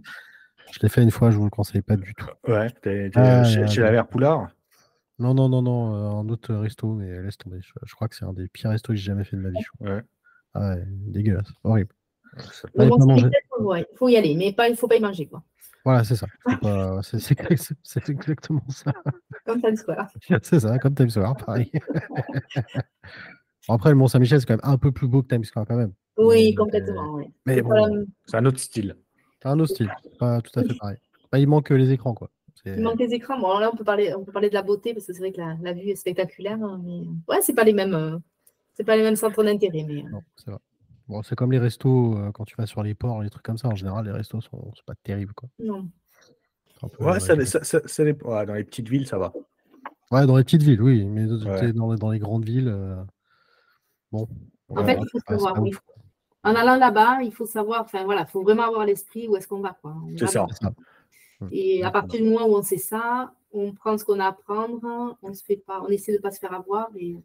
Je l'ai fait une fois, je vous le conseille pas du tout. Ouais, t'es, t'es Ah, chez, ouais, chez ouais. la Vert Poulard? Non, non, non, non, un autre resto, mais laisse tomber. Je, je crois que c'est un des pires restos que j'ai jamais fait de ma vie. je crois. Ouais. Ah ouais, dégueulasse, horrible. Le il faut y aller, mais il ne faut pas y manger. Quoi. Voilà, c'est ça. (laughs) C'est exactement ça. Comme Times Square. (laughs) C'est ça, comme Times Square, pareil. après, le Mont-Saint-Michel, c'est quand même un peu plus beau que Times Square, quand même. Oui, complètement. Oui. Mais bon, c'est un autre style. C'est un autre style, pas tout à fait pareil. il manque les écrans, quoi. Il manque les écrans. Bon, là, on peut parler, on peut parler de la beauté parce que c'est vrai que la, vue est spectaculaire. Hein, mais ouais, c'est pas les mêmes, euh, c'est pas les mêmes centres d'intérêt. Mais... Euh. Non, c'est vrai. Bon, c'est comme les restos euh, quand tu vas sur les ports, les trucs comme ça. En général, les restos sont, sont pas terribles, quoi. Non. ouais, ça, ça, ça, ouais, dans les petites villes, ça va. Ouais, dans les petites villes, oui, mais dans, dans, les grandes villes, bon. En fait, il faut savoir. En allant là-bas, il faut savoir. Enfin voilà, il faut vraiment avoir l'esprit où est-ce qu'on va, quoi. C'est ça. Et à partir du moment où on sait ça, on prend ce qu'on a à prendre, on se fait pas, on essaie de ne pas se faire avoir. Et...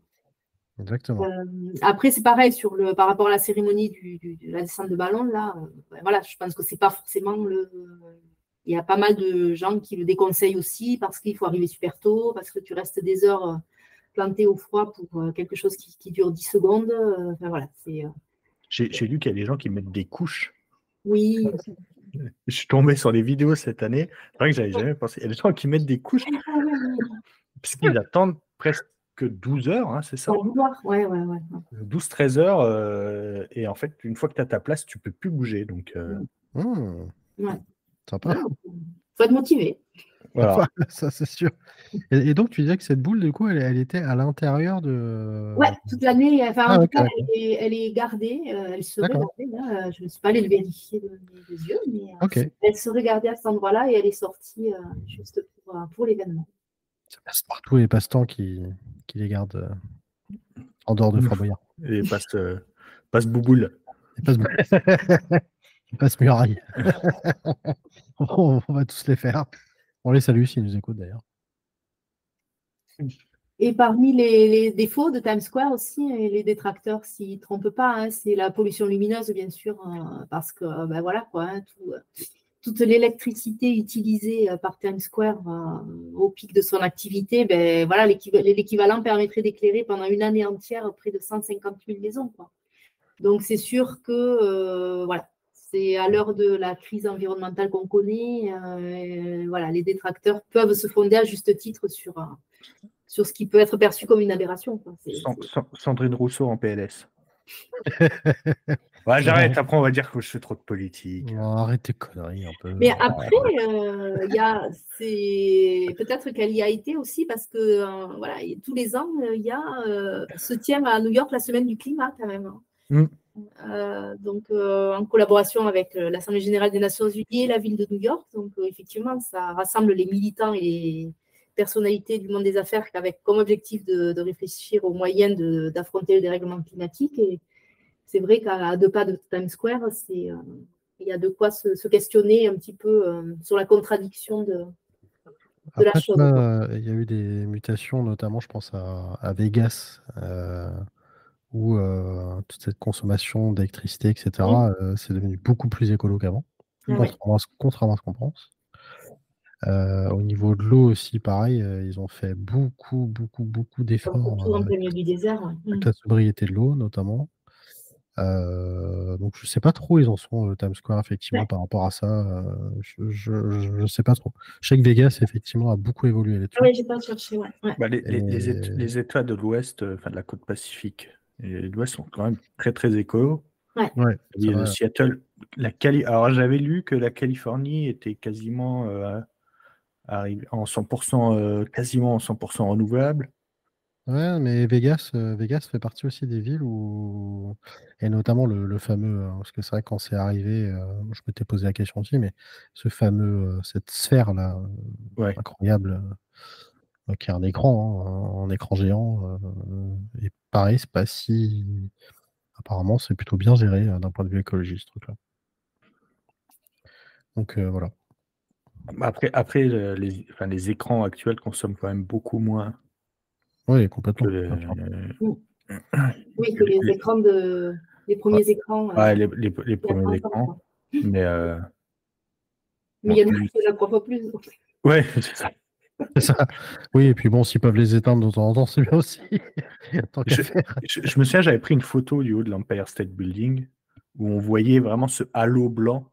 Exactement. Euh, après, c'est pareil sur le, par rapport à la cérémonie du, de la descente de ballon. Là, euh, ben voilà, je pense que c'est pas forcément le. Il y a pas mal de gens qui le déconseillent aussi parce qu'il faut arriver super tôt, parce que tu restes des heures euh, planté au froid pour quelque chose qui, qui dure 10 secondes. Enfin, voilà, c'est. J'ai lu qu'il y a des gens qui mettent des couches. Oui. (laughs) Je suis tombé sur des vidéos cette année. C'est vrai que j'avais jamais pensé. Il y a des gens qui mettent des couches (laughs) puisqu'ils attendent presque 12 heures, hein, c'est ça ouais, ouais, ouais. 12-13 heures. Euh, et en fait, une fois que tu as ta place, tu peux plus bouger. Donc, euh... mmh. ouais. Sympa. faut être motivé. Voilà. (laughs) ça, c'est sûr. Et, donc, tu disais que cette boule, du coup, elle, elle était à l'intérieur de. Ouais, toute l'année. Enfin, ah, en tout cas, elle est, gardée. Euh, elle serait gardée. Là. Je ne suis pas allée le vérifier de mes yeux, mais euh, elle serait gardée à cet endroit-là et elle est sortie euh, juste pour, pour l'événement. Ça passe partout les passe-temps qui, qui les gardent en dehors de Fort Boyard. Et passe, passe bouboule. Et passe bouboule. (laughs) passe muraille. (laughs) on va tous les faire. On les salue s'ils nous écoutent d'ailleurs. Et parmi les, défauts de Times Square aussi, les détracteurs s'y trompent pas, hein, c'est la pollution lumineuse bien sûr, hein, parce que ben voilà quoi, hein, toute l'électricité utilisée euh, par Times Square euh, au pic de son activité, ben voilà l'équivalent permettrait d'éclairer pendant une année entière près de 150 000 maisons. Quoi. Donc c'est sûr que euh, voilà, c'est à l'heure de la crise environnementale qu'on connaît, euh, voilà, les détracteurs peuvent se fonder à juste titre sur, euh, sur ce qui peut être perçu comme une aberration. Sandrine Rousseau en PLS. (laughs) j'arrête, après on va dire que je fais trop de politique. arrête tes conneries un peu. Mais après, euh, il y a, c'est peut-être qu'elle y a été aussi parce que voilà, tous les ans, il y a se tient à New York la semaine du climat quand même. Hein. Mm. Euh, donc euh, en collaboration avec euh, l'Assemblée générale des Nations Unies et la ville de New York. Donc effectivement, ça rassemble les militants et les personnalités du monde des affaires avec comme objectif de, réfléchir aux moyens d'affronter le dérèglement climatique. Et c'est vrai qu'à deux pas de Times Square, c'est il y a de quoi se, questionner un petit peu sur la contradiction de, la chose. il y a eu des mutations, notamment, je pense à, à Vegas où euh, toute cette consommation d'électricité, etc., euh, c'est devenu beaucoup plus écolo qu'avant, contrairement, à ce qu'on pense. Euh, au niveau de l'eau aussi, pareil, ils ont fait beaucoup, beaucoup, beaucoup d'efforts. avec la sobriété de l'eau, notamment. Donc je sais pas trop où ils en sont, le Times Square, effectivement, par rapport à ça. je, ne sais pas trop. Je sais que Vegas, effectivement, a beaucoup évolué là-dessus. Oui, j'ai pas cherché, ouais. Bah, les, les, États de l'Ouest, enfin de la côte Pacifique, et les doigts sont quand même très très écolo. Ouais. Seattle, la Cali... alors j'avais lu que la Californie était quasiment euh, en 100%, euh, quasiment en 100% renouvelable. Ouais, mais Vegas, euh, Vegas fait partie aussi des villes où, et notamment le, fameux, hein, parce que c'est vrai quand c'est arrivé, je m'étais posé la question aussi, mais ce fameux, cette sphère là, incroyable, qui est un écran, hein, un écran géant, et pareil, c'est pas si. Apparemment, c'est plutôt bien géré euh, d'un point de vue écologique, ce truc-là. Donc euh, voilà. Après, après les, enfin, les écrans actuels consomment quand même beaucoup moins. Oui, complètement. Oui, que les, écrans de. Les premiers écrans. Euh, ouais, les, les, premiers écrans. Mais. Mais il y a plus, trois fois plus. Ouais, (laughs) c'est ça. Oui, et puis bon, s'ils peuvent les éteindre de temps en temps, c'est bien aussi. (laughs) je, me souviens, j'avais pris une photo du haut de l'Empire State Building. où on voyait vraiment ce halo blanc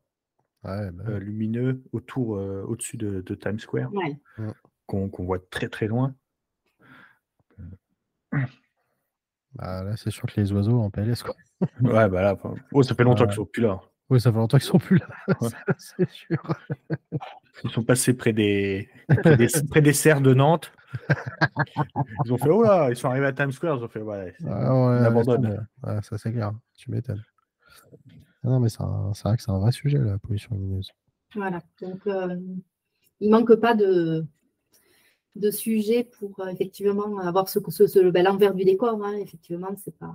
Ouais, bah euh, oui. lumineux autour, euh, au-dessus de, de Times Square, Ouais. qu'on qu'on voit très très loin. Bah, là, c'est sûr que les oiseaux en PLS, quoi. Ouais, bah là, enfin, oh, ça fait longtemps Ouais. qu'ils sont plus là. Oui, ça fait longtemps qu'ils sont plus là, (laughs) Ouais. c'est sûr. Ils sont passés près des, près des, près des serres de Nantes. Ils ont fait, oh là, ils sont arrivés à Times Square. Ils ont fait, ouais, Ouais, ouais, on abandonne. Ouais, ça, c'est clair. Tu m'étonnes. Ah Non, mais c'est un- c'est vrai que c'est un vrai sujet, la pollution lumineuse. Voilà. Donc, euh, il manque pas de, de sujets pour euh, effectivement avoir ce, ce, ce- ben, l'envers du décor. hein. Effectivement, c'est pas.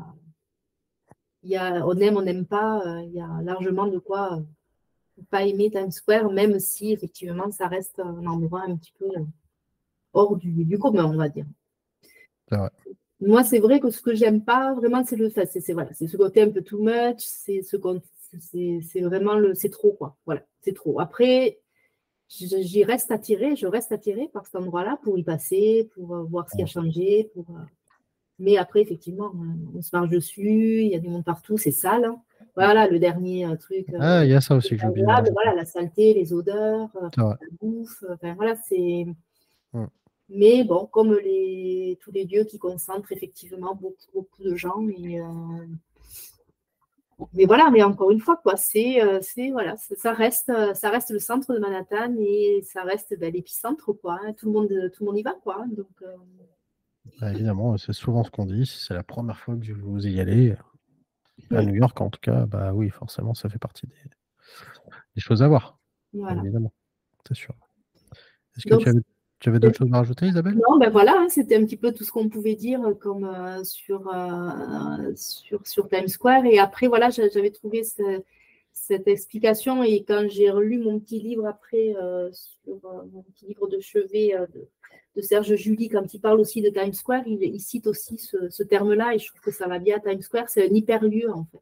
Il y a, on aime, on n'aime pas. euh, il y a largement de quoi euh, pas aimer Times Square, même si effectivement ça reste un endroit un petit peu hors du, du commun, on va dire. C'est vrai. Moi, c'est vrai que ce que j'aime pas vraiment, c'est le, enfin, c'est c'est- voilà, c'est ce côté un peu too much, c'est ce c'est c'est vraiment le, c'est trop quoi. Voilà, c'est trop. Après, j'y reste attirée, je reste attirée par cet endroit-là pour y passer, pour euh, voir ce qui a changé, pour. euh, Mais après, effectivement, on se marche dessus, il y a du monde partout, c'est sale. hein. Voilà, le dernier euh, truc. Ah, il y a ça aussi que rajouter. voilà, la saleté, les odeurs, la bouffe, enfin, voilà, c'est. Mais bon, comme les, tous les lieux qui concentrent effectivement beaucoup, beaucoup de gens. Et, euh, Mais voilà, mais encore une fois, quoi, c'est, euh, c'est voilà, ça reste, euh, ça reste le centre de Manhattan et ça reste ben, l'épicentre, quoi. hein. Tout le monde, tout le monde y va, quoi. hein. Donc, euh, Bah, évidemment, c'est souvent ce qu'on dit. Si c'est la première fois que vous y allez, à. New York en tout cas, bah oui, forcément, ça fait partie des, des choses à voir. voilà. Évidemment, c'est sûr. Est-ce que Donc, tu avais, tu avais d'autres choses à rajouter, Isabelle? Non, ben voilà, hein, c'était un petit peu tout ce qu'on pouvait dire euh, comme euh, sur, euh, sur, sur Times Square. Et après, voilà, j'a- j'avais trouvé ce- cette explication. Et quand j'ai relu mon petit livre après, sur mon petit livre de chevet de, Serge Julie, quand il parle aussi de Times Square, il, il cite aussi ce, ce terme-là. Et je trouve que ça va bien à Times Square. C'est un hyperlieu, en fait.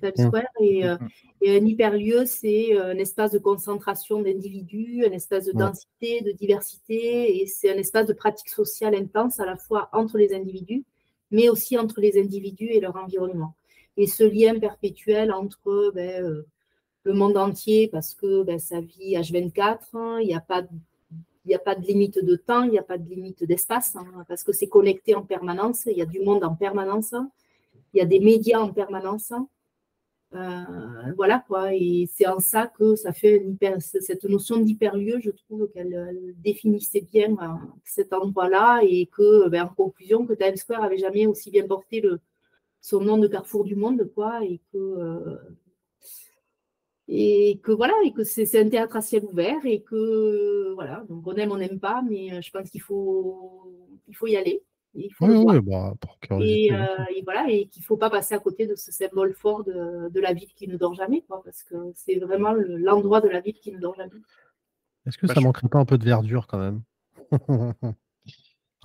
Times. Square. Et, euh, et un hyperlieu, c'est euh, un espace de concentration d'individus, un espace de Ouais. densité, de diversité, et c'est un espace de pratique sociale intense à la fois entre les individus, mais aussi entre les individus et leur environnement. Et ce lien perpétuel entre ben, euh, le monde entier, parce que ben, ça vit H24, hein, il n'y a pas de il n'y a pas de limite de temps, il n'y a pas de limite d'espace, hein, parce que c'est connecté en permanence, il y a du monde en permanence, il y a des médias en permanence. Euh, voilà quoi, et c'est en ça que ça fait cette notion d'hyperlieu, je trouve qu'elle elle définissait bien euh, cet endroit-là et que, ben, en conclusion, que Times Square avait jamais aussi bien porté le, son nom de carrefour du monde, quoi, et que, euh, et que voilà, et que c'est c'est un théâtre à ciel ouvert et que voilà, donc on aime, on n'aime pas, mais euh, je pense qu'il faut, il faut y aller. Il faut Oui, oui, bah, pour. Et, euh, et voilà, et qu'il ne faut pas passer à côté de ce symbole fort de, de la ville qui ne dort jamais, quoi, parce que c'est vraiment le- l'endroit de la ville qui ne dort jamais. Est-ce que Bah, ça je- manquerait pas un peu de verdure quand même? (laughs)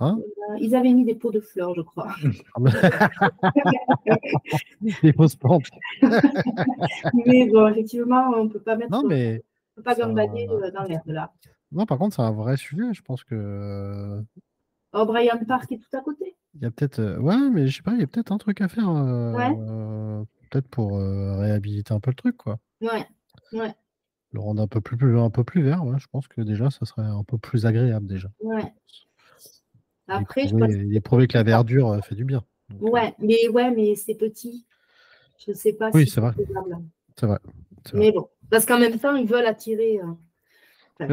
Hein? Euh, Ils avaient mis des pots de fleurs, je crois. (laughs) (laughs) Des fausses pentes. mais bon, effectivement, on ne peut pas mettre, Non, mais on peut pas gambader euh, dans l'herbe là. non, par contre, c'est un vrai sujet. Je pense que Oh, Brian Park est tout à côté. il y a peut-être. euh, Ouais, mais je sais pas, il y a peut-être un truc à faire. euh, Ouais. euh, peut-être pour réhabiliter un peu le truc, quoi. Ouais, ouais, Le rendre un peu plus, un peu plus vert. Ouais, je pense que déjà, ça serait un peu plus agréable déjà. ouais. Il est Après, je prouvé- pense il est prouvé que la verdure fait du bien. Donc, Ouais, mais ouais, mais c'est petit. Je ne sais pas Oui, si c'est vrai. C'est vrai. Mais bon, parce qu'en même temps, ils veulent attirer. enfin,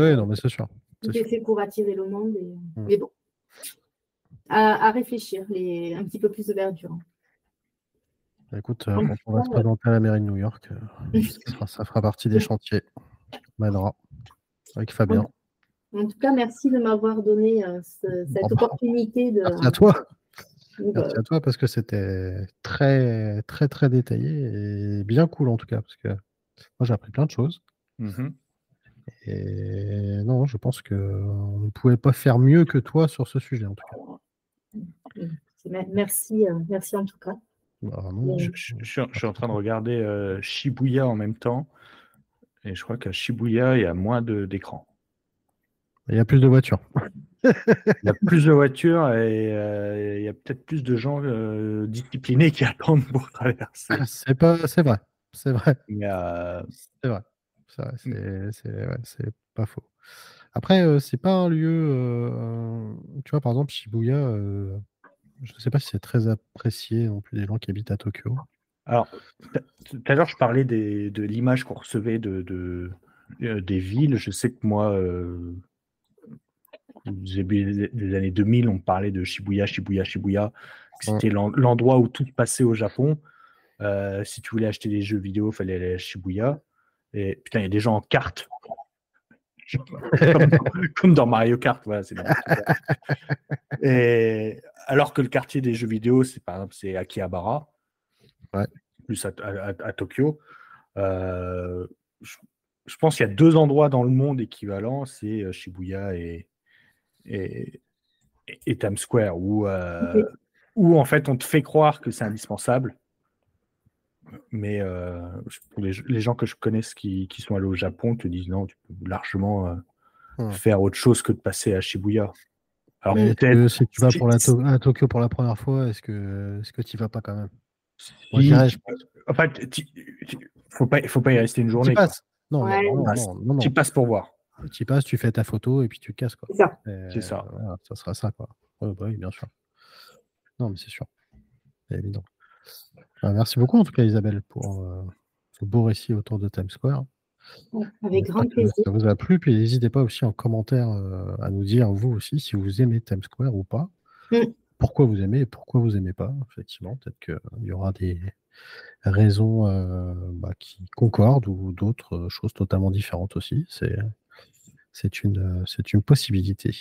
Oui, non, mais c'est sûr. Tout c'est est fait pour attirer le monde. et- Mm. Mais bon, à, à réfléchir, les... un petit peu plus de verdure. Bah, Écoute, euh, quand on va se présenter à la mairie de New York, euh, (laughs) ça, fera, ça fera partie des chantiers. On mènera. Avec Fabien. En tout cas, merci de m'avoir donné euh, ce- cette Bon, bah, opportunité de. Merci à toi. de- Merci à toi parce que c'était très, très, très détaillé et bien cool en tout cas. Parce que moi, j'ai appris plein de choses. Mhm. Et non, je pense qu'on ne pouvait pas faire mieux que toi sur ce sujet en tout cas. C'est- Merci, euh, merci en tout cas. Bah, vraiment, Je, je- je suis, en train de regarder euh, Shibuya en même temps. Et je crois qu'à Shibuya, il y a moins de- d'écrans. Il y a plus de voitures. (laughs) Il y a plus de voitures et euh, il y a peut-être plus de gens euh, disciplinés qui (laughs) attendent pour traverser. C'est pas, c'est vrai. c'est vrai. Euh, C'est vrai. C'est ouais, pas faux. Après, euh, c'est pas un lieu. euh, tu vois, par exemple, Shibuya, euh, je ne sais pas si c'est très apprécié non plus des gens qui habitent à Tokyo. Alors, tout à l'heure, je parlais des- de l'image qu'on recevait de, de- euh, des villes. Je sais que moi, euh, au début des, des années 2000, on parlait de Shibuya, Shibuya, Shibuya. C'était l'en- l'endroit où tout passait au Japon. Euh, si tu voulais acheter des jeux vidéo, il fallait aller à Shibuya. Et putain, il y a des gens en carte. Comme, (laughs) comme dans Mario Kart. Voilà. Et alors que le quartier des jeux vidéo, c'est par exemple c'est Akihabara, Ouais. plus à, à- à- à Tokyo. Euh, je, je pense qu'il y a deux endroits dans le monde équivalents, c'est euh, Shibuya et, et, Times Square, où, euh, où en fait on te fait croire que c'est indispensable. Mais euh, pour les, les gens que je connais qui, qui sont allés au Japon te disent non, tu peux largement euh, faire autre chose que de passer à Shibuya. Alors peut-être que si tu vas pour la To- à Tokyo pour la première fois, est-ce que est-ce que tu vas pas quand même? Moi, je en fait, tu- tu- faut pas, faut pas y rester une Tu journée. quoi. passes? Non, Ouais. non, non, Passe. non, non, non. Tu passes pour voir. Tu passes, tu fais ta photo et puis tu casses quoi. C'est ça. Ça. euh, voilà, ça sera ça quoi. Ouais, bah oui, bien sûr. Non, mais c'est sûr. C'est évident. Euh, merci beaucoup en tout cas Isabelle pour euh, ce beau récit autour de Times Square. Avec grand J'espère que plaisir. Ça vous a plu, puis n'hésitez pas aussi en commentaire euh, à nous dire vous aussi si vous aimez Times Square ou pas. Mm. Pourquoi vous aimez et pourquoi vous aimez pas. Effectivement, peut-être qu'il y aura des raisons euh, bah, qui concordent ou d'autres euh, choses totalement différentes aussi. C'est c'est une euh, c'est une possibilité.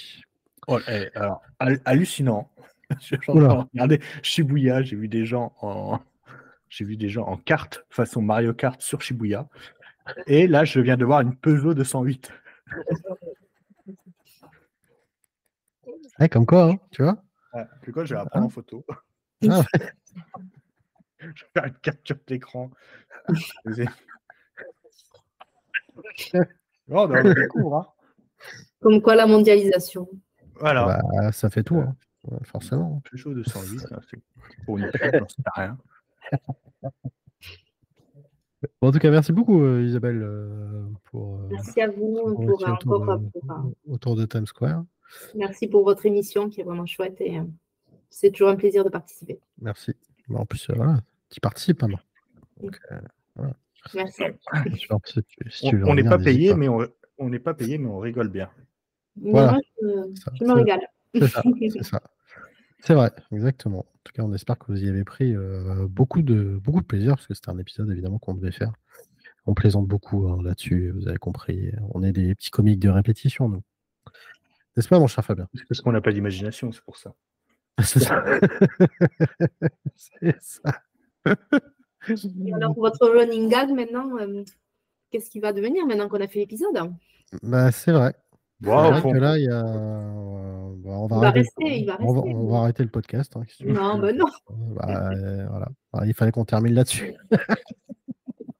Oh, eh, alors, hallucinant. (laughs) Je regarder Shibuya, j'ai vu des gens en j'ai vu des gens en carte façon Mario Kart sur Shibuya. Et là, je viens de voir une Peugeot 208. Ouais, (laughs) comme quoi, hein, tu vois. Ouais, plus quoi, je vais la prendre en photo. Ah, (laughs) Je vais faire une capture d'écran. Vous Oh, on découvre, hein. Comme quoi la mondialisation. Voilà. bah, ça fait tout, hein. Ouais, forcément. Peugeot 208, hein, c'est pour une Peugeot, j'en sais rien. (laughs) Bon, en tout cas, merci beaucoup euh, Isabelle euh, pour, euh, Merci à vous pour récit autour, encore de, pour, euh, autour de Times Square. merci pour votre émission qui est vraiment chouette et euh, c'est toujours un plaisir de participer. Merci. Bon, en plus, euh, voilà, tu participes maintenant. Donc, euh, Merci. (laughs) sûr, si tu- si On tu veux on n'est pas payé, mais on n'est pas payé, mais on rigole bien. Voilà. moi, je, me régale. C'est ça, (laughs) c'est ça. C'est vrai, exactement. En tout cas, on espère que vous y avez pris euh, beaucoup, de, beaucoup de plaisir, parce que c'était un épisode évidemment qu'on devait faire. On plaisante beaucoup hein, là-dessus, vous avez compris. On est des petits comiques de répétition, nous. N'est-ce pas, mon cher Fabien? C'est parce qu'on n'a pas d'imagination, c'est pour ça. (laughs) C'est ça. (laughs) c'est ça. Et alors, votre running gag maintenant, euh, qu'est-ce qui va devenir maintenant qu'on a fait l'épisode? Bah, c'est vrai. Au vrai que là, il y a. on va Il va arrêter, rester, il va on va, rester. on va arrêter le podcast. hein. Non, ben non. Bah, euh, voilà. Alors, il fallait qu'on termine là-dessus. (laughs)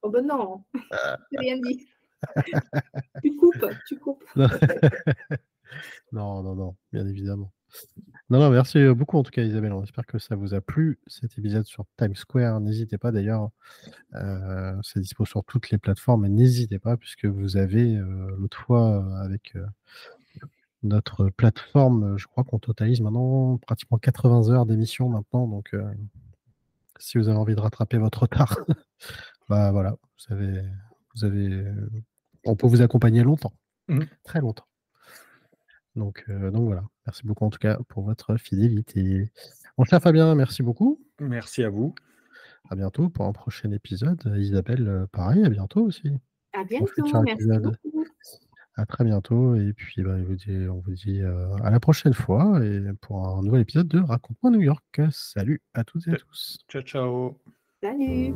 Oh ben non. (laughs) J'ai rien dit. (laughs) tu coupes, tu coupes. Non, non, non, bien évidemment. Non, non, merci beaucoup en tout cas Isabelle. On espère que ça vous a plu cet épisode sur Times Square. N'hésitez pas d'ailleurs, euh, c'est dispo sur toutes les plateformes, n'hésitez pas puisque vous avez euh, l'autre fois avec notre plateforme, euh, je crois qu'on totalise maintenant pratiquement 80 heures d'émission maintenant. Donc euh, si vous avez envie de rattraper votre retard, (laughs) bah voilà, vous avez, vous avez, euh, on peut vous accompagner longtemps, Mhm. très longtemps. Donc, euh, donc voilà, merci beaucoup en tout cas pour votre fidélité. Mon cher Fabien, merci beaucoup. merci à vous. À bientôt pour un prochain épisode. Isabelle, pareil, à bientôt aussi. À bientôt. Merci épisode. beaucoup. À très bientôt. Et puis, bah, vous on vous dit euh, à la prochaine fois et pour un nouvel épisode de Raconte-moi New York. Salut à toutes et à tous. Ciao, ciao. Salut.